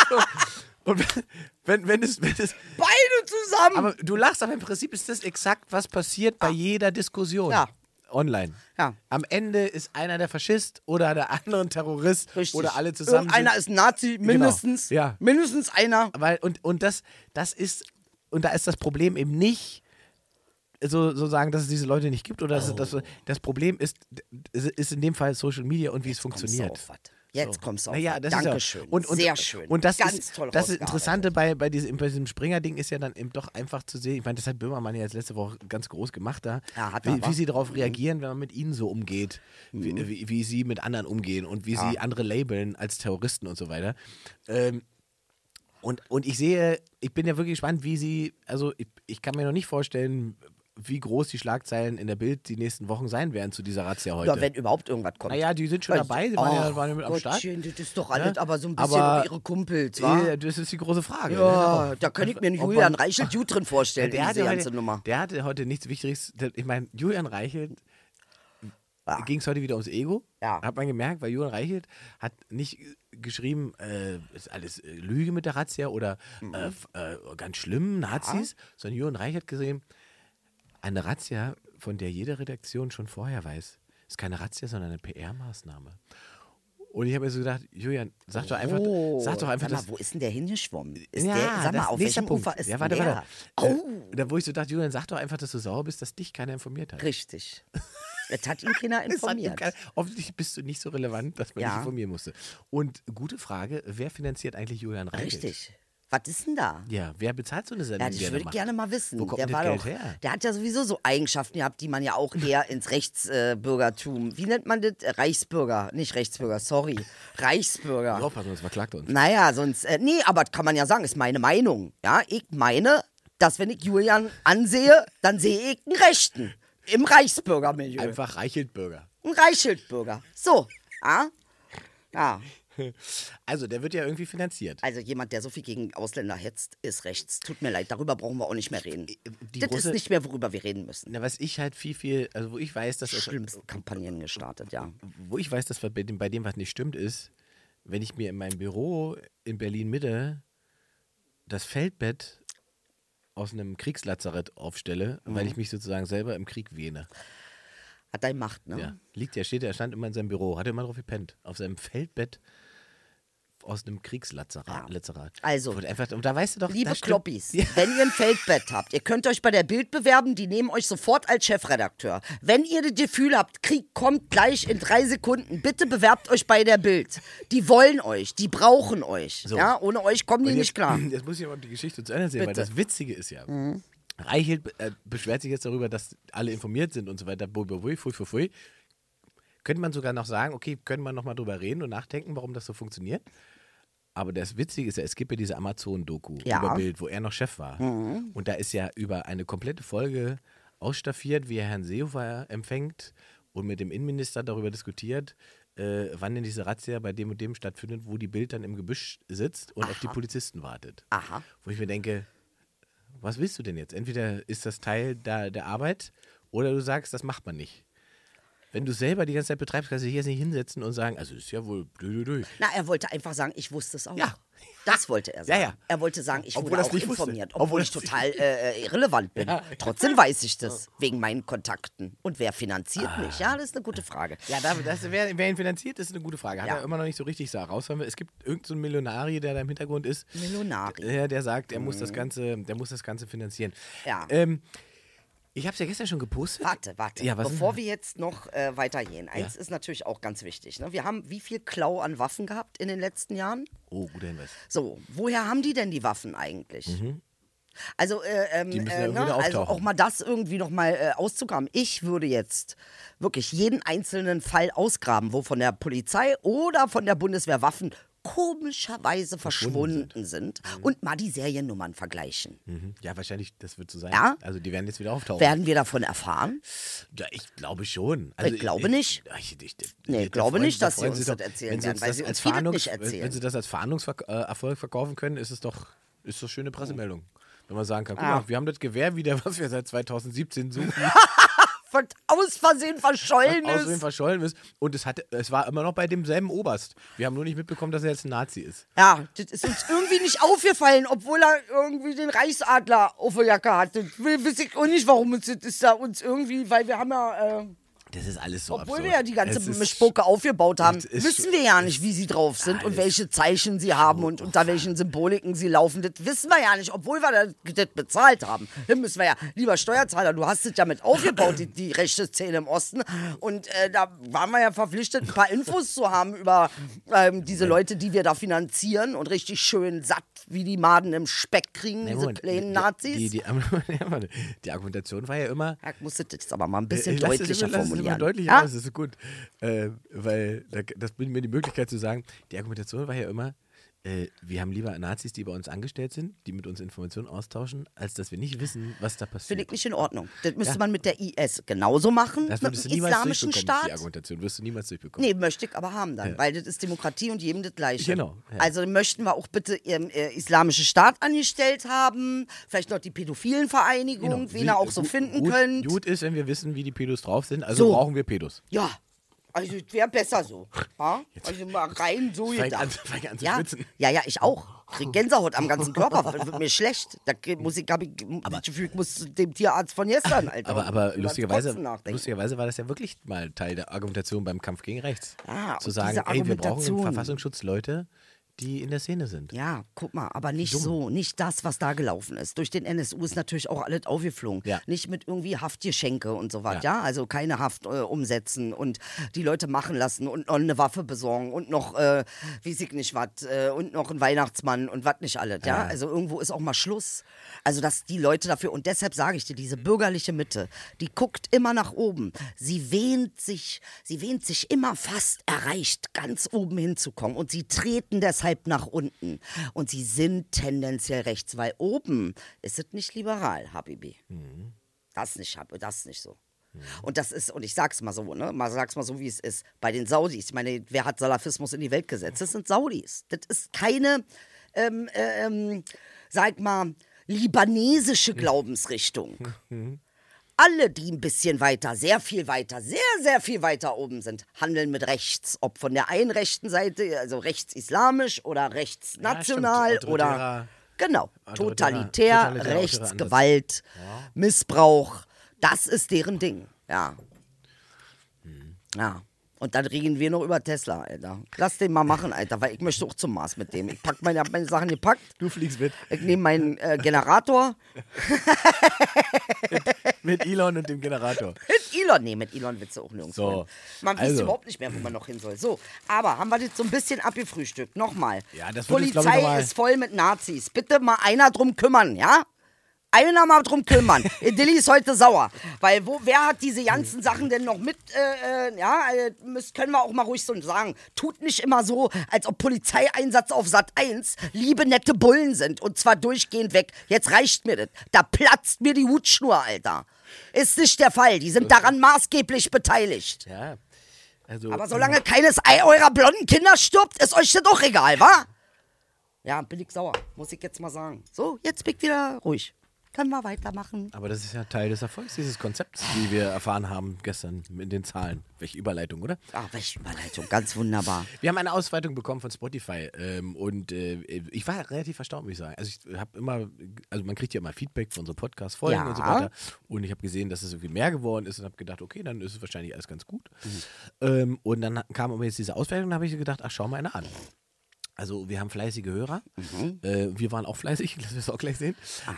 so. Und wenn, wenn, es, wenn es Beide zusammen. Aber du lachst, aber im Prinzip ist das exakt, was passiert bei jeder Diskussion. Ja. Online. Ja. Am Ende ist einer der Faschist oder der andere ein Terrorist Richtig. oder alle zusammen. Irgendeiner sind, ist Nazi, mindestens. Ja. Mindestens einer. weil, und, und das, das ist, und da ist das Problem eben nicht, so, so sagen, dass es diese Leute nicht gibt, oder dass, das, das Problem ist, ist in dem Fall Social Media und wie es Kommst du funktioniert. auf. Jetzt So. kommst du auf naja, das Dankeschön. Ist ja, und, und, Sehr schön. Und das Ganz ist toll das. Interessante bei, bei, diesem, bei diesem Springer-Ding ist ja dann eben doch einfach zu sehen. Ich meine, das hat Böhmermann ja jetzt letzte Woche ganz groß gemacht da. Ja, wie, wie sie darauf reagieren, wenn man mit ihnen so umgeht. Wie, wie, wie sie mit anderen umgehen und wie sie andere labeln als Terroristen und so weiter. Ähm, und, und ich sehe, ich bin ja wirklich gespannt, wie sie, also ich, ich kann mir noch nicht vorstellen, wie groß die Schlagzeilen in der Bild die nächsten Wochen sein werden zu dieser Razzia heute. Ja, wenn überhaupt irgendwas kommt. naja, die sind schon dabei, sie waren ja, waren ja mit am Start. Gottchen, das ist doch alles Ja, aber so ein bisschen aber- ihre Kumpels, wa? Ja, das ist die große Frage. Ja, ne? da kann ich mir einen Ob Julian Reichelt gut drin vorstellen, der diese heute, ganze Nummer. der hatte heute nichts Wichtiges. Ich meine, Julian Reichelt Ja. ging es heute wieder ums Ego. Ja. Hat man gemerkt, weil Julian Reichelt hat nicht äh, geschrieben, äh, ist alles äh, Lüge mit der Razzia oder Mhm. äh, äh, ganz schlimm, Nazis, sondern Julian Reichelt hat gesehen, eine Razzia, von der jede Redaktion schon vorher weiß, ist keine Razzia, sondern eine PR-Maßnahme. Und ich habe mir so gedacht, Julian, sag doch einfach, Oh, sag doch einfach, sag mal, dass wo ist denn der hingeschwommen? Ist ja, der, sag mal, das auf welchem Punkt. Ufer ist ja, warte, denn warte. der? Äh, Oh, Da, wo ich so dachte, Julian, sag doch einfach, dass du sauer bist, dass dich keiner informiert hat. richtig. Jetzt hat ihn keiner informiert. Offensichtlich bist du nicht so relevant, dass man Ja. dich informieren musste. Und gute Frage, wer finanziert eigentlich Julian Reichelt? Richtig. Was ist denn da? Ja, wer bezahlt so eine Sendung? Ja, das würde ich gerne mal wissen. Wo kommt der war das doch, Geld her? der hat ja sowieso so Eigenschaften gehabt, die man ja auch eher ins Rechtsbürgertum, wie nennt man das? Äh, Reichsbürger, nicht Rechtsbürger, sorry. Reichsbürger. Aufpassen, sonst verklagt er uns. Naja, sonst, äh, nee, aber das kann man ja sagen, ist meine Meinung. Ja, ich meine, dass wenn ich Julian ansehe, dann sehe ich einen Rechten im Reichsbürgermilieu. Einfach Reichelt-Bürger. Ein Reichsschildbürger. So, ah? Ja, Also, der wird ja irgendwie finanziert. also jemand, der so viel gegen Ausländer hetzt, ist rechts. Tut mir leid, darüber brauchen wir auch nicht mehr reden. Die das große- ist nicht mehr, worüber wir reden müssen. Na, was ich halt viel, viel, also wo ich weiß, dass es, Schlimmsten Kampagnen gestartet, ja. wo ich weiß, dass bei dem, bei dem was nicht stimmt, ist, wenn ich mir in meinem Büro in Berlin Mitte das Feldbett aus einem Kriegslazarett aufstelle, weil ich mich sozusagen selber im Krieg wähne. Hat deine Macht, ne? Ja, liegt ja, steht, er stand immer in seinem Büro, hat immer drauf gepennt, auf seinem Feldbett aus einem Kriegslazarett. Lazarat. Also, und, einfach, und da weißt du doch, Liebe. Kloppis, Ja. wenn ihr ein Feldbett habt, ihr könnt euch bei der Bild bewerben, die nehmen euch sofort als Chefredakteur. Wenn ihr das Gefühl habt, Krieg kommt gleich in drei Sekunden, bitte bewerbt euch bei der Bild. Die wollen euch, die brauchen euch. So. Ja, ohne euch kommen die Und nicht jetzt, klar. Jetzt muss ich aber die Geschichte zu Ende sehen, weil Bitte. Mhm. das Witzige ist ja, Reichelt äh, beschwert sich jetzt darüber, dass alle informiert sind und so weiter. Bui, bui, fui, fui, fui. Könnte man sogar noch sagen, okay, können wir noch mal drüber reden und nachdenken, warum das so funktioniert? Aber das Witzige ist ja, es gibt ja diese Amazon-Doku Ja. Mhm. über Bild, wo er noch Chef war. Und da ist ja über eine komplette Folge ausstaffiert, wie er Herrn Seehofer empfängt und mit dem Innenminister darüber diskutiert, äh, wann denn diese Razzia bei dem und dem stattfindet, wo die Bild dann im Gebüsch sitzt und auf die Polizisten wartet. Aha. Wo ich mir denke, was willst du denn jetzt? Entweder ist das Teil der, der Arbeit oder du sagst, das macht man nicht. Wenn du selber die ganze Zeit betreibst, kannst du hier nicht hinsetzen und sagen, also ist ja wohl blöd, blöd. Na, er wollte einfach sagen, ich wusste es auch. Ja. Das wollte er sagen. Ja, ja. Er wollte sagen, ich Obwohl wurde auch nicht wusste. informiert, Obwohl obwohl ich total äh, äh, irrelevant bin. Trotzdem weiß ich das, wegen meinen Kontakten. Und wer finanziert mich? Ja, das ist eine gute Frage. Ja, da, das, wer, wer ihn finanziert, ist eine gute Frage. Hat Ja. er immer noch nicht so richtig sa- raus. Es gibt irgendeinen so Millionari, der da im Hintergrund ist. Millionari. Der, der sagt, er muss das Ganze, der muss das Ganze finanzieren. Ja. Ähm, ich habe es ja gestern schon gepostet. Warte, warte. Ja? Bevor wir jetzt noch äh, weitergehen, eins ist natürlich auch ganz wichtig. Ne? Wir haben wie viel Klau an Waffen gehabt in den letzten Jahren? Oh, guter Hinweis. So, woher haben die denn die Waffen eigentlich? Also, äh, ähm, Mhm. Ja äh, wieder also auch mal das irgendwie noch mal äh, auszugraben. Ich würde jetzt wirklich jeden einzelnen Fall ausgraben, wo von der Polizei oder von der Bundeswehr Waffen komischerweise verschwunden sind, und mal die Seriennummern vergleichen. Mhm. Ja, wahrscheinlich, das wird so sein. Ja? Also die werden jetzt wieder auftauchen. Werden wir davon erfahren? Ja, ich glaube schon. Also Ich glaube nicht. Ich, ich, ich, Nee, glaube nicht, da dass sie uns das erzählen werden, weil das sie als uns vieles nicht erzählen. wenn sie das als Fahndungserfolg verkaufen können, ist es doch ist doch schöne Pressemeldung. Wenn man sagen kann, guck Ah. mal, wir haben das Gewehr wieder, was wir seit 2017 suchen, Von aus Versehen verschollen aus dem ist. verschollen ist. Und es, hatte, es war immer noch bei demselben Oberst. Wir haben nur nicht mitbekommen, dass er jetzt ein Nazi ist. Ja, das ist uns irgendwie nicht aufgefallen, obwohl er irgendwie den Reichsadler auf der Jacke hatte. Weiß ich auch nicht, warum uns das ist da uns irgendwie, weil wir haben ja, äh, Das ist alles so obwohl absurd. wir ja die ganze Es Mischpoke aufgebaut haben, wissen wir ja nicht, wie sie drauf sind und welche Zeichen sie haben und unter welchen Symboliken sie laufen. Das wissen wir ja nicht, obwohl wir das, das bezahlt haben. Dann müssen wir ja, lieber Steuerzahler, du hast es ja mit aufgebaut, die, die rechte Szene im Osten. Und äh, da waren wir ja verpflichtet, ein paar Infos zu haben über ähm, diese Leute, die wir da finanzieren und richtig schön satt wie die Maden im Speck kriegen, Nee, diese kleinen Nazis. Die, die, die, die Argumentation war ja immer, ja, ich musste das aber mal ein bisschen Äh, deutlicher es immer formulieren. deutlicher ja? aus, das ist gut. Äh, weil da, das bringt mir die Möglichkeit zu sagen, die Argumentation war ja immer, äh, wir haben lieber Nazis, die bei uns angestellt sind, die mit uns Informationen austauschen, als dass wir nicht wissen, was da passiert. Finde ich nicht in Ordnung. Das müsste Ja. man mit der IS genauso machen, das mit würdest dem du niemals islamischen durchbekommen, Staat. die Argumentation. Wirst du niemals durchbekommen. Nee, möchte ich aber haben dann, weil das ist Demokratie und jedem das Gleiche. Genau, ja. Also möchten wir auch bitte ihren äh, islamischen Staat angestellt haben, vielleicht noch die pädophilen Vereinigung, Genau. wen ihr auch so finden gut, könnt. Gut ist, wenn wir wissen, wie die Pedos drauf sind, also So. brauchen wir Pedos. Ja, also es wäre besser so. Ja? Also mal rein so Fang gedacht. an, fang an zu ja, schwitzen. ja, ja, ich auch. Krieg Gänsehaut am ganzen Körper, wird mir schlecht. Da muss ich, ich das Gefühl, ich muss dem Tierarzt von gestern, Alter. Aber, aber lustigerweise, lustigerweise war das ja wirklich mal Teil der Argumentation beim Kampf gegen Rechts. Ah, zu sagen, ey, wir brauchen im. Verfassungsschutz Leute, die in der Szene sind. Ja, guck mal, aber nicht so, nicht das, was da gelaufen ist. Durch den NSU ist natürlich auch alles aufgeflogen. Ja. Nicht mit irgendwie Haftgeschenke und so was, Ja. ja. Also keine Haft äh, umsetzen und die Leute machen lassen und noch eine Waffe besorgen und noch, äh, weiß ich nicht was, äh, und noch ein Weihnachtsmann und was nicht alles, ja. Ja. Also irgendwo ist auch mal Schluss. Also, dass die Leute dafür, und deshalb sage ich dir, diese bürgerliche Mitte, die guckt immer nach oben. Sie wähnt sich, sie wähnt sich immer fast erreicht, ganz oben hinzukommen. Und sie treten deshalb nach unten. Und sie sind tendenziell rechts, weil oben ist es nicht liberal, Habibi. Das nicht, Hab- das nicht so. Und das ist, und ich sag's mal so, ne? Mal sag's mal so, wie es ist. Bei den Saudis, ich meine, wer hat Salafismus in die Welt gesetzt? Das sind Saudis. Das ist keine, ähm, äh, ähm, sag mal, libanesische Glaubensrichtung. Alle, die ein bisschen weiter, sehr viel weiter, sehr, sehr viel weiter oben sind, handeln mit rechts. Ob von der einen rechten Seite, also rechts-islamisch oder rechtsnational stimmt. oder. Genau, totalitär, totalitär Rechtsgewalt, Missbrauch. Das ist deren Ding. Ja. Ja. Und dann reden wir noch über Tesla, Alter. Lass den mal machen, Alter, weil ich möchte auch zum Mars mit dem. Ich pack meine, hab meine Sachen gepackt. Du fliegst mit. Ich nehme meinen äh, Generator. Mit Elon und dem Generator. Mit Elon. Nee, mit Elon willst du auch nirgends So, hin. Man weiß also. überhaupt nicht mehr, wo man noch hin soll. So, aber haben wir das so ein bisschen abgefrühstückt. Nochmal. Ja, das glaub ich, Polizei noch mal- ist voll mit Nazis. Bitte mal einer drum kümmern, ja? Einer mal drum kümmern. Dilly ist heute sauer. Weil wo, wer hat diese ganzen Sachen denn noch mit, äh, äh, ja, äh, müsst, können wir auch mal ruhig so sagen. Tut nicht immer so, als ob Polizeieinsatz auf Sat 1 liebe nette Bullen sind. Und zwar durchgehend weg. Jetzt reicht mir das. Da platzt mir die Hutschnur, Alter. Ist nicht der Fall. Die sind daran maßgeblich beteiligt. Ja. Also, Aber solange keines Ei eurer blonden Kinder stirbt, ist euch das doch egal, wa? Ja, bin ich sauer, muss ich jetzt mal sagen. So, jetzt bin ich wieder ruhig. Können wir weitermachen. Aber das ist ja Teil des Erfolgs dieses Konzepts, wie wir erfahren haben gestern in den Zahlen. Welche Überleitung, oder? Ah, welche Überleitung, ganz wunderbar. Wir haben eine Ausweitung bekommen von Spotify ähm, und äh, ich war relativ erstaunt, muss ich sagen. Also ich habe immer, also man kriegt ja immer Feedback von unseren Podcast-Folgen Ja. und so weiter. Und ich habe gesehen, dass es irgendwie mehr geworden ist und habe gedacht, okay, dann ist es wahrscheinlich alles ganz gut. Ähm, und dann kam aber jetzt diese Auswertung und habe ich gedacht, ach, schau mal eine an. Also wir haben fleißige Hörer. Äh, wir waren auch fleißig, lass uns auch gleich sehen.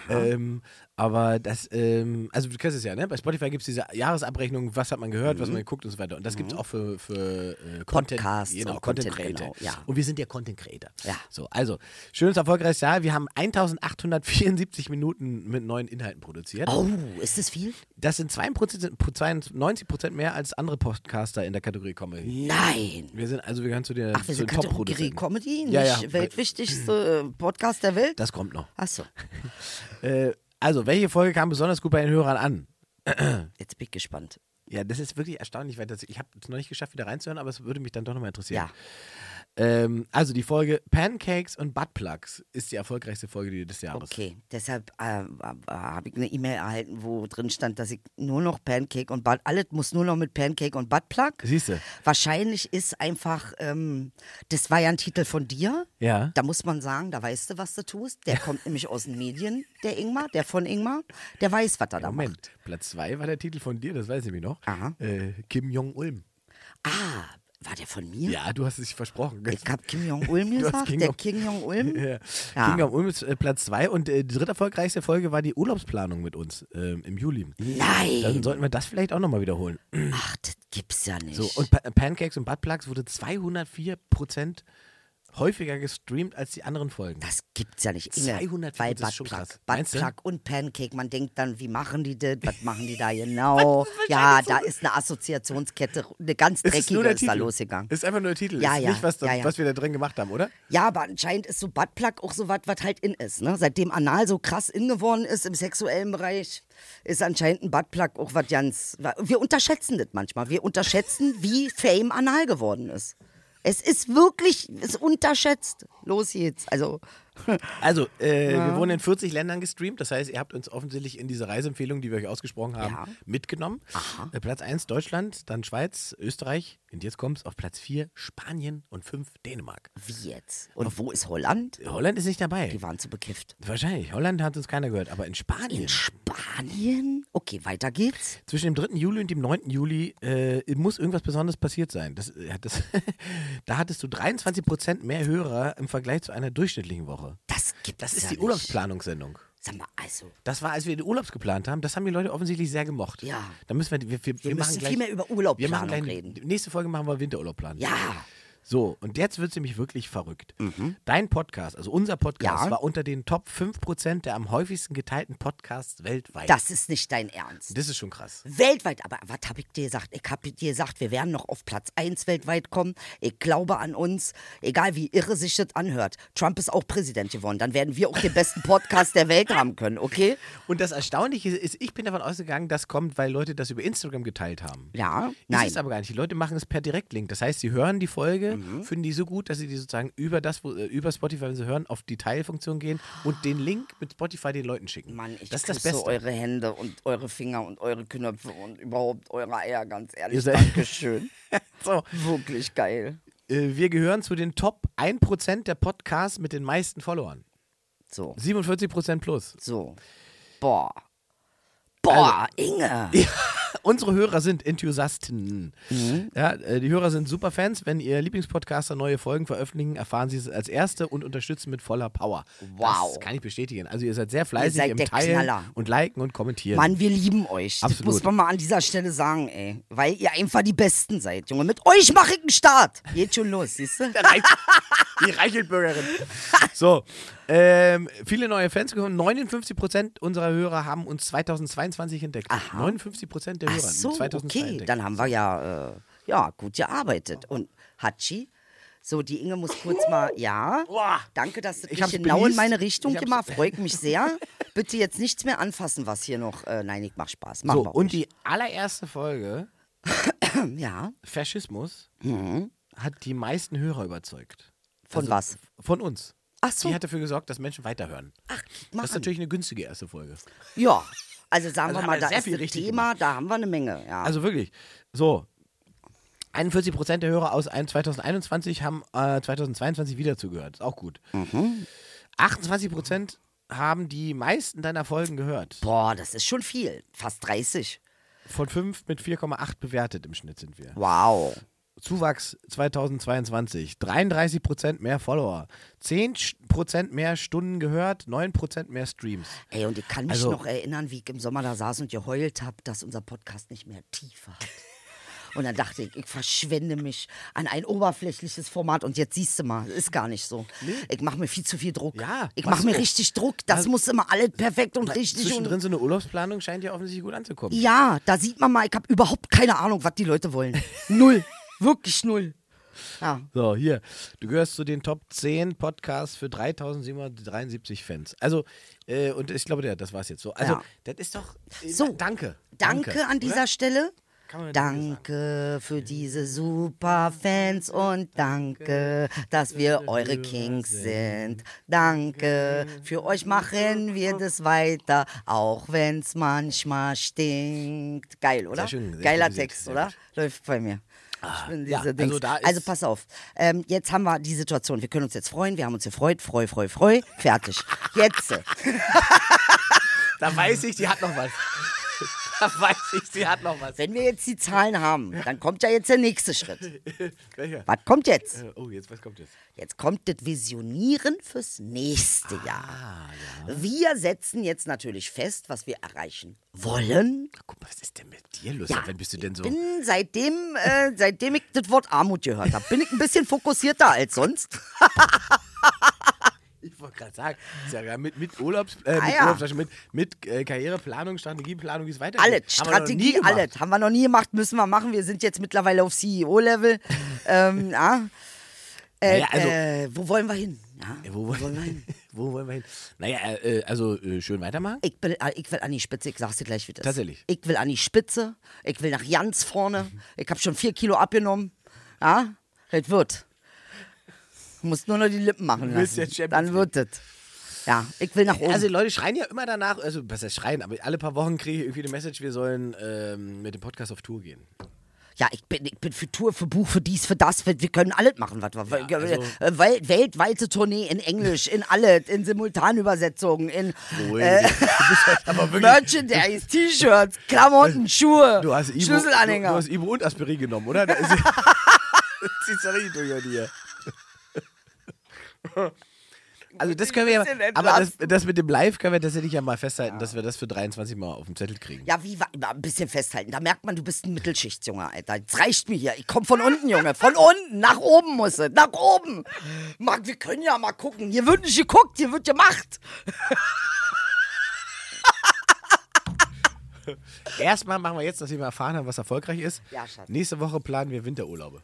Ähm, aber das, ähm, also du kennst es ja, ne? Bei Spotify gibt es diese Jahresabrechnung, was hat man gehört, was man geguckt und so weiter. Und das gibt es auch für, für äh, Content, Podcasts genau, und Content, Content, Creator. genau, ja. Und wir sind ja Content Creator. Ja. So, also, schönes, erfolgreiches Jahr. Wir haben 1874 Minuten mit neuen Inhalten produziert. Oh, ist das viel? Das sind 92 Prozent mehr als andere Podcaster in der Kategorie Comedy. Nein. Wir sind, also wir gehören zu, der, Ach, wir sind den Kategorie. Comedy, nicht Ja, ja. weltwichtigste äh, Podcast der Welt? Das kommt noch. Achso, Äh, also, welche Folge kam besonders gut bei den Hörern an? jetzt bin ich gespannt. Ja, das ist wirklich erstaunlich, weil das, ich habe es noch nicht geschafft, wieder reinzuhören, aber es würde mich dann doch nochmal interessieren. Ja. Ähm, also die Folge Pancakes und Buttplugs ist die erfolgreichste Folge des Jahres. Okay, deshalb äh, äh, habe ich eine E-Mail erhalten, wo drin stand, dass ich nur noch Pancake und Butt, alles muss nur noch mit Pancake und Buttplug. Siehst du? Wahrscheinlich ist einfach, ähm, das war ja ein Titel von dir. Ja. Da muss man sagen, da weißt du, was du tust. Der kommt nämlich aus den Medien, der Ingmar, der von Ingmar. Der weiß, was er da Moment, macht. Platz 2 war der Titel von dir, das weiß ich nämlich noch. Aha. Äh, Kim Jong-Ulm. Ah, war der von mir? Ja, du hast es versprochen. Ich habe Kim Jong-Ulm gesagt, Kim der Jong- Kim Jong-Ulm. Ja. Ja. Kim Jong-Ulm ist äh, Platz 2 und äh, die dritte erfolgreichste Folge war die Urlaubsplanung mit uns ähm, im Juli. Dann Nein! sollten wir das vielleicht auch nochmal wiederholen. Ach, das gibt's ja nicht. So, und pa Pancakes und Buttplugs wurde 204 Prozent häufiger gestreamt als die anderen Folgen. Das gibt's ja nicht. Inge, 200 weil ist krass. Meinst du? Buttplug und Pancake, man denkt dann, wie machen die das? Was machen die da genau? ja, da ist eine Assoziationskette, eine ganz ist dreckige der ist da losgegangen. Ist einfach nur der Titel. Ja, ist ja, nicht, was, da, ja, ja. was wir da drin gemacht haben, oder? Ja, aber anscheinend ist so Buttplug auch so was, was halt in ist. Ne? Seitdem Anal so krass in geworden ist im sexuellen Bereich, ist anscheinend ein Buttplug auch was ganz. Wir unterschätzen das manchmal. Wir unterschätzen, wie Fame Anal geworden ist. Es ist wirklich, es unterschätzt. Los geht's. Also, Also, äh, wir wurden in 40 Ländern gestreamt. Das heißt, ihr habt uns offensichtlich in diese Reiseempfehlung, die wir euch ausgesprochen haben, Ja. mitgenommen. Äh, Platz 1 Deutschland, dann Schweiz, Österreich. Und jetzt kommt es auf Platz 4 Spanien und 5 Dänemark. wie jetzt? Und wo ist Holland? Holland ist nicht dabei. Die waren zu bekifft. Wahrscheinlich. Holland hat uns keiner gehört. Aber in Spanien, In Spanien? Okay, weiter geht's. zwischen dem 3. Juli und dem 9. Juli, äh, muss irgendwas Besonderes passiert sein. Das, äh, das, da hattest du 23 Prozent mehr Hörer im Vergleich zu einer durchschnittlichen Woche. Das gibt Das ist ja die nicht. Urlaubsplanungssendung. Sag mal, also, Das war, als wir den Urlaubs geplant haben. Das haben die Leute offensichtlich sehr gemocht. Ja. Da müssen wir, wir, wir, wir machen müssen gleich, viel mehr über wir machen gleich, reden. Nächste Folge machen wir Winterurlaub planen. Ja. So, und jetzt wird es nämlich wirklich verrückt. Dein Podcast, also unser Podcast, Mhm. Ja. war unter den Top 5% der am häufigsten geteilten Podcasts weltweit. Das ist nicht dein Ernst. das ist schon krass. Weltweit, aber was habe ich dir gesagt? Ich habe dir gesagt, wir werden noch auf Platz 1 weltweit kommen. Ich glaube an uns, egal wie irre sich das anhört. Trump ist auch Präsident geworden. Dann werden wir auch den besten Podcast der Welt haben können, okay? Und das Erstaunliche ist, ich bin davon ausgegangen, das kommt, weil Leute das über Instagram geteilt haben. Ja, Ist nein. es aber gar nicht. Die Leute machen es per Direktlink. Das heißt, sie hören die Folge, Mhm. finden die so gut, dass sie die sozusagen über das, wo- äh, über Spotify, wenn sie hören, auf die Teilfunktion gehen und den Link mit Spotify den Leuten schicken. Mann, ich das ist das Beste. eure Hände und eure Finger und eure Knöpfe und überhaupt eure Eier, ganz ehrlich. Dankeschön. So, Wirklich geil. äh, wir gehören zu den Top 1% der Podcasts mit den meisten Followern. So, 47% plus. so. Boah. Boah, Inge. Unsere Hörer sind Enthusiasten. Mhm. Ja, äh, die Hörer sind Superfans. Wenn ihr Lieblingspodcaster neue Folgen veröffentlichen, erfahren sie es als Erste und unterstützen mit voller Power. Wow. Das kann ich bestätigen. Also ihr seid sehr fleißig seid im Teilen Knaller. und Liken und Kommentieren. Mann, wir lieben euch. Das Absolut. muss man mal an dieser Stelle sagen, ey. Weil ihr einfach die Besten seid, Junge. Mit euch mache ich einen Start. Geht schon los, siehst du? Die Reichelbürgerin. So, ähm, viele neue Fans gekommen. 59% unserer Hörer haben uns 2022 entdeckt. 59% der Ach Hörer so, 2002 okay. entdeckt. Dann haben wir ja, äh, ja, gut gearbeitet. Und Hachi? So, die Inge muss kurz mal, ja. Danke, dass du Ich dich genau in meine Richtung gemacht. Freut mich sehr. Bitte jetzt nichts mehr anfassen, was hier noch. Äh, nein, ich mach Spaß. Machen so, und die allererste Folge, Ja. Faschismus, hat die meisten Hörer überzeugt. Von Also was? Von uns. Ach so. Die hat dafür gesorgt, dass Menschen weiterhören. Ach, Das ist natürlich eine günstige erste Folge. Ja, also sagen Also wir mal, da ist richtig Thema, da haben wir eine Menge. Ja. Also wirklich. So. 41 Prozent der Hörer aus ein- 2021 haben äh, 2022 wieder zugehört. Ist auch gut. Mhm. 28 Prozent haben die meisten deiner Folgen gehört. Boah, das ist schon viel. Fast 30. Von 5 mit 4,8 bewertet im Schnitt sind wir. Wow. Zuwachs 2022. 33 Prozent mehr Follower. 10 Sch- Prozent mehr Stunden gehört. 9 Prozent mehr Streams. Ey, und ich kann mich Also- noch erinnern, wie ich im Sommer da saß und geheult habe, dass unser Podcast nicht mehr Tiefe hat. Und dann dachte ich, ich verschwende mich an ein oberflächliches Format. Und jetzt siehst du mal, ist gar nicht so. Ich mache mir viel zu viel Druck. Ja, ich mache mir du. richtig Druck. Das Also- muss immer alles perfekt und richtig. Zwischendrin Und so eine Urlaubsplanung scheint ja offensichtlich gut anzukommen. ja, da sieht man mal, ich habe überhaupt keine Ahnung, was die Leute wollen. Null. Wirklich null. Ja. So, hier. Du gehörst zu den Top 10 Podcasts für 3773 Fans. Also, äh, und ich glaube, ja, das war's jetzt so. Also, Ja. das ist doch. Äh, So, danke. Danke, an dieser oder? Stelle. Danke für diese super Fans und danke, dass wir eure Kings sind. Danke, für euch machen wir das weiter, auch wenn's manchmal stinkt. Geil, oder? Sehr schön, sehr Geiler Text, oder? Läuft bei mir. Bin ja, also also pass auf. Ähm, jetzt haben wir die Situation. Wir können uns jetzt freuen. Wir haben uns gefreut. Freu, freu, freu. Fertig. Jetzt. Da weiß ich, die hat noch was. Da weiß ich, sie hat noch was. Wenn wir jetzt die Zahlen haben, dann kommt ja jetzt der nächste Schritt. Welcher? Was kommt jetzt? Äh, Oh, jetzt, was kommt jetzt? Jetzt kommt das Visionieren fürs nächste Ah, Jahr. Wir setzen jetzt natürlich fest, was wir erreichen wollen. Guck mal, was ist denn mit dir los? Ja, Wann bist du denn so? Bin seitdem, äh, seitdem ich das Wort Armut gehört habe, bin ich ein bisschen fokussierter als sonst. Ich wollte gerade sagen, ist ja mit, mit Urlaubs, äh, mit, Ah, ja. Urlaubstasche, mit, mit äh, Karriereplanung, Strategieplanung, wie es weitergeht. Alles, Strategie, alles. Haben wir noch nie gemacht, müssen wir machen. Wir sind jetzt mittlerweile auf CEO-Level. ähm, ja. Äh, Naja, also- äh, wo wollen wir hin? Ja, Ja, wo, wollen wir hin? wo wollen wir hin? Naja, äh, also äh, schön weitermachen. Ich will, äh, ich will an die Spitze, ich sag's dir gleich, wie das. Tatsächlich? Ich will an die Spitze, ich will nach ganz vorne. Ich habe schon vier Kilo abgenommen. Ja, das wird. Du musst nur noch die Lippen machen Du lassen. Dann wird das. Ja, ich will nach oben. Also die Leute schreien ja immer danach, also was heißt schreien, aber alle paar Wochen kriege ich irgendwie eine Message, wir sollen ähm, mit dem Podcast auf Tour gehen. ja, ich bin, ich bin für Tour, für Buch, für dies, für das. Wir, wir können alles machen, was wir Ja, also- äh, Wel weltweite Tournee in Englisch, in alle, in Simultanübersetzungen, in Ruhig. äh, du halt wirklich, Merchandise, T-Shirts, Klamotten, Schuhe, du hast Ibo, du, Schlüsselanhänger. du hast Ibo und Aspirin genommen, oder? Da ist, ja richtig durch an dir. Also das können wir ja, aber das, das mit dem Live können wir tatsächlich ja mal festhalten, dass wir das für 23 Mal auf dem Zettel kriegen. Ja, wie ein bisschen festhalten. Da merkt man, du bist ein Mittelschichtjunge, Alter. Jetzt reicht mir hier. Ich komm von unten, Junge. Von unten. Nach oben muss es. Nach oben. Marc, wir können ja mal gucken. Hier wird nicht geguckt, hier wird gemacht. Erstmal machen wir jetzt, dass wir mal erfahren haben, was erfolgreich ist. Ja, Schatz. Nächste Woche planen wir Winterurlaube.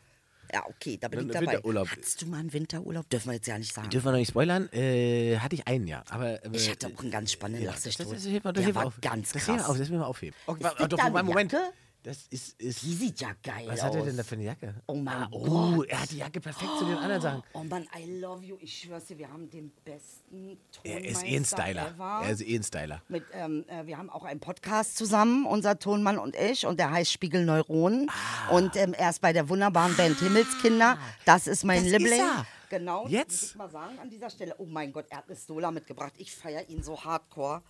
Ja, okay, da bin ich dabei. Winterurlaub. Hattest du mal einen Winterurlaub? Dürfen wir jetzt ja nicht sagen. Dürfen wir noch nicht spoilern? Äh, hatte ich einen, ja. Aber, äh, Ich hatte auch einen ganz spannenden ja, das, das, das, das auf. ganz das krass. hilft mir auf, das will mir aufheben. Okay, das doch, da eine Moment, Moment. Jacke? Das ist, ist Die sieht ja geil was aus. hat er denn da für eine Jacke? Oh mein ah, oh, Gott. er hat die Jacke perfekt zu den anderen Sachen. Oh Mann, I love you. Ich schwör's dir, wir haben den besten Er ist Tonmeister eh ein Styler. ever. Er ist eh ein Styler. Mit, ähm, äh, wir haben auch einen Podcast zusammen, unser Tonmann und ich, und der heißt Spiegelneuronen. Ah. Und ähm, er ist bei der wunderbaren Band Himmelskinder. Das ist mein Das ist Liebling. er. Genau, Jetzt? muss ich mal sagen an dieser Stelle. Oh mein Gott, er hat eine Stola mitgebracht. Ich feiere ihn so hardcore.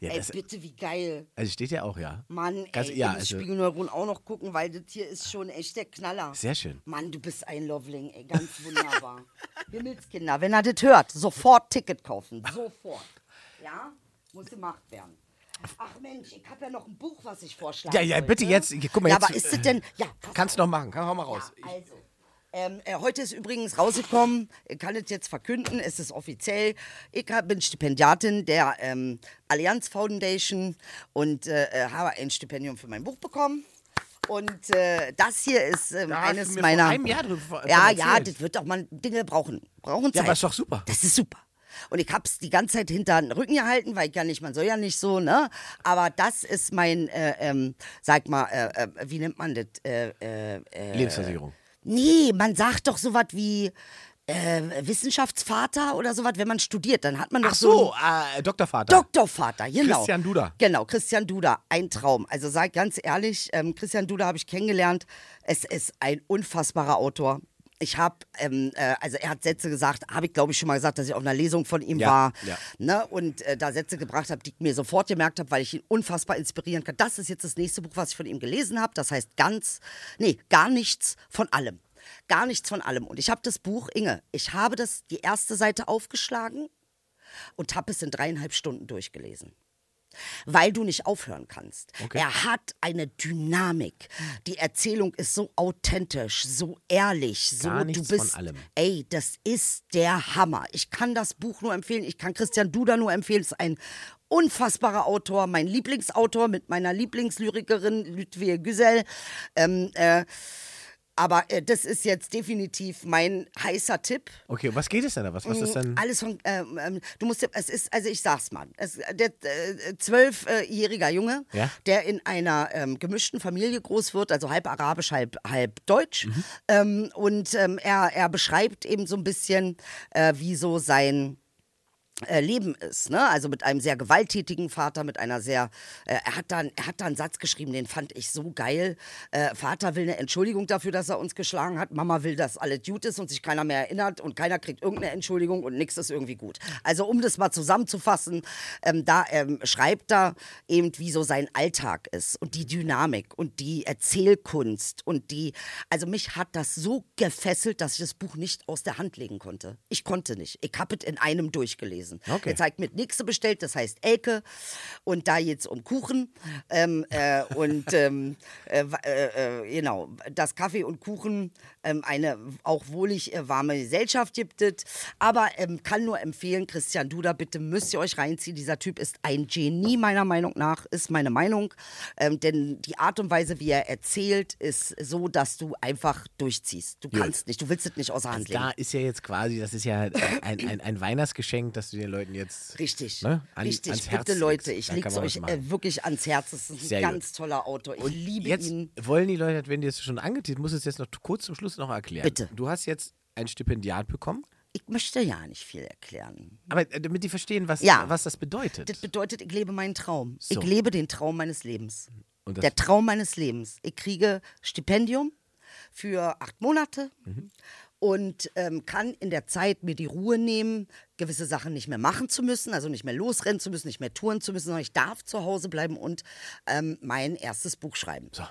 Ja, ey, das- bitte, wie geil. Also steht ja auch, ja. Mann, Ganz, ey, ja, ich muss also, Spiegelneuronen auch noch gucken, weil das hier ist schon echt der Knaller. sehr schön. Mann, du bist ein Loveling, ey, ganz wunderbar. Himmelskinder, wenn er das hört, sofort Ticket kaufen, sofort. Ja, muss gemacht werden. Ach Mensch, ich habe ja noch ein Buch, was ich vorschlage. Ja, ja, bitte jetzt, guck mal, ja, jetzt, aber ist das denn, ja, Kannst du noch machen, kann hau mal raus. Ja, also, ähm, äh, heute ist übrigens rausgekommen, ich kann es jetzt verkünden, es ist offiziell. Ich hab- bin Stipendiatin der ähm, Allianz Foundation und äh, äh, habe ein Stipendium für mein Buch bekommen. Und äh, das hier ist ähm, Da hast du eines mir vor meiner. einem Jahr drüber ja, ja, erzählt. das wird auch mal Dinge brauchen. Brauchen Zeit. Ja, aber ist doch super. Das ist super. Und ich hab's die ganze Zeit hinter den Rücken gehalten, weil ich ja nicht, man soll ja nicht so, ne? Aber das ist mein, äh, ähm, sag mal, äh, äh, wie nennt man das? Äh, Lebensversicherung. Nee, man sagt doch sowas wie äh, Wissenschaftsvater oder sowas, wenn man studiert, dann hat man doch Ach so so, äh, Doktorvater. Doktorvater, genau. Christian Duda. Genau, Christian Duda, ein Traum. Also sag ganz ehrlich, ähm, Christian Duda habe ich kennengelernt. Es ist ein unfassbarer Autor. Ich habe, ähm, äh, also er hat Sätze gesagt, habe ich glaube ich schon mal gesagt, dass ich auf einer Lesung von ihm Ja, war ja. ne, und äh, da Sätze gebracht habe, die ich mir sofort gemerkt habe, weil ich ihn unfassbar inspirieren kann. Das ist jetzt das nächste Buch, was ich von ihm gelesen habe. Das heißt ganz, nee, gar nichts von allem. Gar nichts von allem. Und ich habe das Buch, Inge, ich habe das die erste Seite aufgeschlagen und habe es in dreieinhalb Stunden durchgelesen. Weil du nicht aufhören kannst. Okay. Er hat eine Dynamik. Die Erzählung ist so authentisch, so ehrlich, so Gar du bist. von allem. Ey, das ist der Hammer. Ich kann das Buch nur empfehlen. Ich kann Christian Duda nur empfehlen. Es ist ein unfassbarer Autor, mein Lieblingsautor mit meiner Lieblingslyrikerin Ludwig Güsel. Ähm, äh, aber äh, das ist jetzt definitiv mein heißer Tipp. Okay, was geht es denn da? Was, was ist denn? Mm, Alles von, ähm, ähm, du musst, es ist, also ich sag's mal, es, der äh, zwölfjähriger Junge, Ja. der in einer ähm, gemischten Familie groß wird, also halb arabisch, halb, halb deutsch. Ähm, und ähm, er, er beschreibt eben so ein bisschen, äh, wie so sein äh, Leben ist, ne? Also mit einem sehr gewalttätigen Vater, mit einer sehr, äh, er hat dann, er hat da einen Satz geschrieben, den fand ich so geil. Äh, Vater will eine Entschuldigung dafür, dass er uns geschlagen hat. Mama will, dass alles gut ist und sich keiner mehr erinnert und keiner kriegt irgendeine Entschuldigung und nichts ist irgendwie gut. Also um das mal zusammenzufassen, ähm, da ähm, schreibt er eben, wie so sein Alltag ist und die Dynamik und die Erzählkunst und die, also mich hat das so gefesselt, dass ich das Buch nicht aus der Hand legen konnte. Ich konnte nicht. Ich habe es in einem durchgelesen. Okay. Jetzt habe ich mit nächste bestellt, das heißt Elke. Und da jetzt um Kuchen. Ähm, äh, und ähm, äh, äh, äh, genau, das Kaffee und Kuchen, ähm, eine auch wohlig äh, warme Gesellschaft gibt es. Aber ähm, kann nur empfehlen, Christian Duda, bitte müsst ihr euch reinziehen. Dieser Typ ist ein Genie, meiner Meinung nach, ist meine Meinung. Ähm, denn die Art und Weise, wie er erzählt, ist so, dass du einfach durchziehst. Du kannst nicht, du willst es nicht außer Hand legen. Da ist ja jetzt quasi, das ist ja ein, ein, ein Weihnachtsgeschenk, dass du den Leuten jetzt. Richtig, Ne? An- richtig. ans Herz Bitte Leute, ich man euch äh, wirklich ans Herz. Das ist ein Sehr gut. ganz toller Autor. Ich liebe Jetzt ihn. wollen die Leute, wenn die es schon angeteasert, muss es jetzt noch kurz zum Schluss noch erklären. Bitte. Du hast jetzt ein Stipendiat bekommen, Ich möchte ja nicht viel erklären. aber äh, damit die verstehen, was, Ja. was das bedeutet. Das bedeutet, ich lebe meinen Traum. So. Ich lebe den Traum meines Lebens. Und Der Traum meines Lebens. Ich kriege Stipendium für acht Monate Mhm. und ähm, kann in der Zeit mir die Ruhe nehmen, gewisse Sachen nicht mehr machen zu müssen, also nicht mehr losrennen zu müssen, nicht mehr touren zu müssen, sondern ich darf zu Hause bleiben und ähm, mein erstes Buch schreiben. So.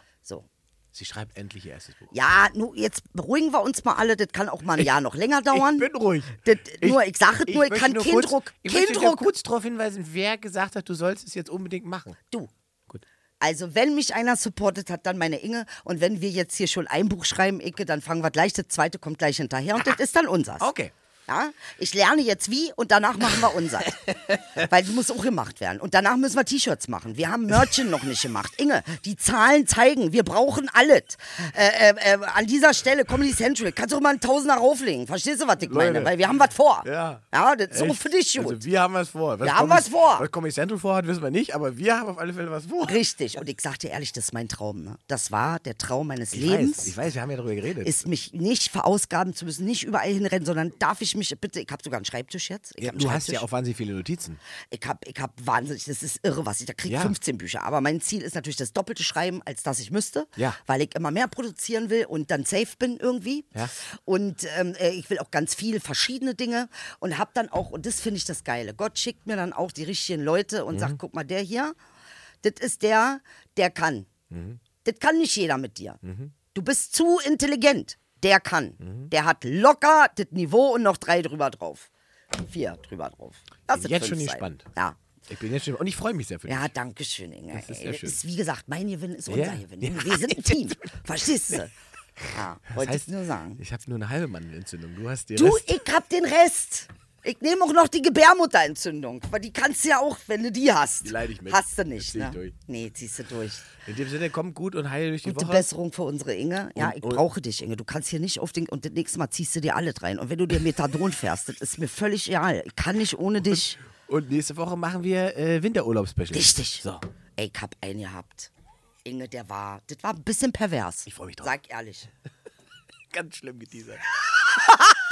Sie schreibt endlich ihr erstes Buch. Ja, nu, jetzt beruhigen wir uns mal alle. Das kann auch mal ein Jahr noch länger dauern. Ich bin ruhig. Das, nur, ich sage es nur, ich kann nur keinen kurz, Druck. Ich möchte nur kurz darauf hinweisen, wer gesagt hat, du sollst es jetzt unbedingt machen. Du. Gut. Also, wenn mich einer supportet hat, dann meine Inge. Und wenn wir jetzt hier schon ein Buch schreiben, Icke, dann fangen wir gleich, das zweite kommt gleich hinterher und das ist dann unseres. Okay. Ja? Ich lerne jetzt wie und danach machen wir unser. Weil die muss auch gemacht werden. Und danach müssen wir T-Shirts machen. Wir haben Merchen noch nicht gemacht. Inge, die Zahlen zeigen, wir brauchen alles. Äh, äh, äh, an dieser Stelle, Comedy Central, kannst du auch mal einen Tausender rauflegen. Verstehst du, was ich meine? Leute. Weil wir haben was vor. Ja. Ja, das ist so Echt? für dich gut. Also wir haben was vor. Was Wir haben Comedy- was vor. Was Comedy Central vorhat, wissen wir nicht, aber wir haben auf alle Fälle was vor. Richtig. Und ich sag dir ehrlich, das ist mein Traum. Ne? Das war der Traum meines Ich Lebens. weiß, ich weiß, wir haben ja darüber geredet. ist mich nicht verausgaben zu müssen, nicht überall hinrennen, sondern darf ich mich bitte, ich habe sogar einen Schreibtisch jetzt. Ja, einen du hast ja Schreibtisch. auch wahnsinnig viele Notizen. Ich habe ich hab wahnsinnig, das ist irre, was ich, da kriege Ja. 15 Bücher. Aber mein Ziel ist natürlich das Doppelte schreiben, als das ich müsste. Ja. Weil ich immer mehr produzieren will und dann safe bin irgendwie. Ja. Und ähm, äh, ich will auch ganz viel verschiedene Dinge und habe dann auch, und das finde ich das Geile, Gott schickt mir dann auch die richtigen Leute und Mhm. sagt, guck mal, der hier, das ist der, der kann. Mhm. Das kann nicht jeder mit dir. Du bist zu intelligent. Der kann. Der hat locker das Niveau und noch drei drüber drauf. Vier drüber drauf. Lass es Jetzt schon gespannt. Ja. Ich bin jetzt schon, und ich freue mich sehr für dich. Ja, danke schön, Inge. Das ist Ey, das schön. ist, wie gesagt, mein Gewinn ist unser Ja. Gewinn. Ja. Wir sind ein Team. Verstehst du? Ja, Das wollte heißt, ich nur sagen. ich habe nur eine halbe Mandelentzündung. Du hast die Du, Rest. ich hab den Rest. Ich nehme auch noch die Gebärmutterentzündung, weil die kannst du ja auch, wenn du die hast. Die leide ich mit. Hast du Das nicht, ich ne? durch. Nee, ziehst du durch. In dem Sinne, komm gut und heil durch die Gute Woche. Besserung für unsere Inge. Ja, Und- ich und- brauche dich, Inge. Du kannst hier nicht auf den. Und das nächste Mal ziehst du dir alle rein. Und wenn du dir Methadon fährst, das ist mir völlig egal. Ich kann nicht ohne dich. Und nächste Woche machen wir äh, Winterurlaub-Special. Richtig. So. Ey, ich hab einen gehabt. Inge, der war. Das war ein bisschen pervers. Ich freu mich drauf. Sag ehrlich. Ganz schlimm geteasert.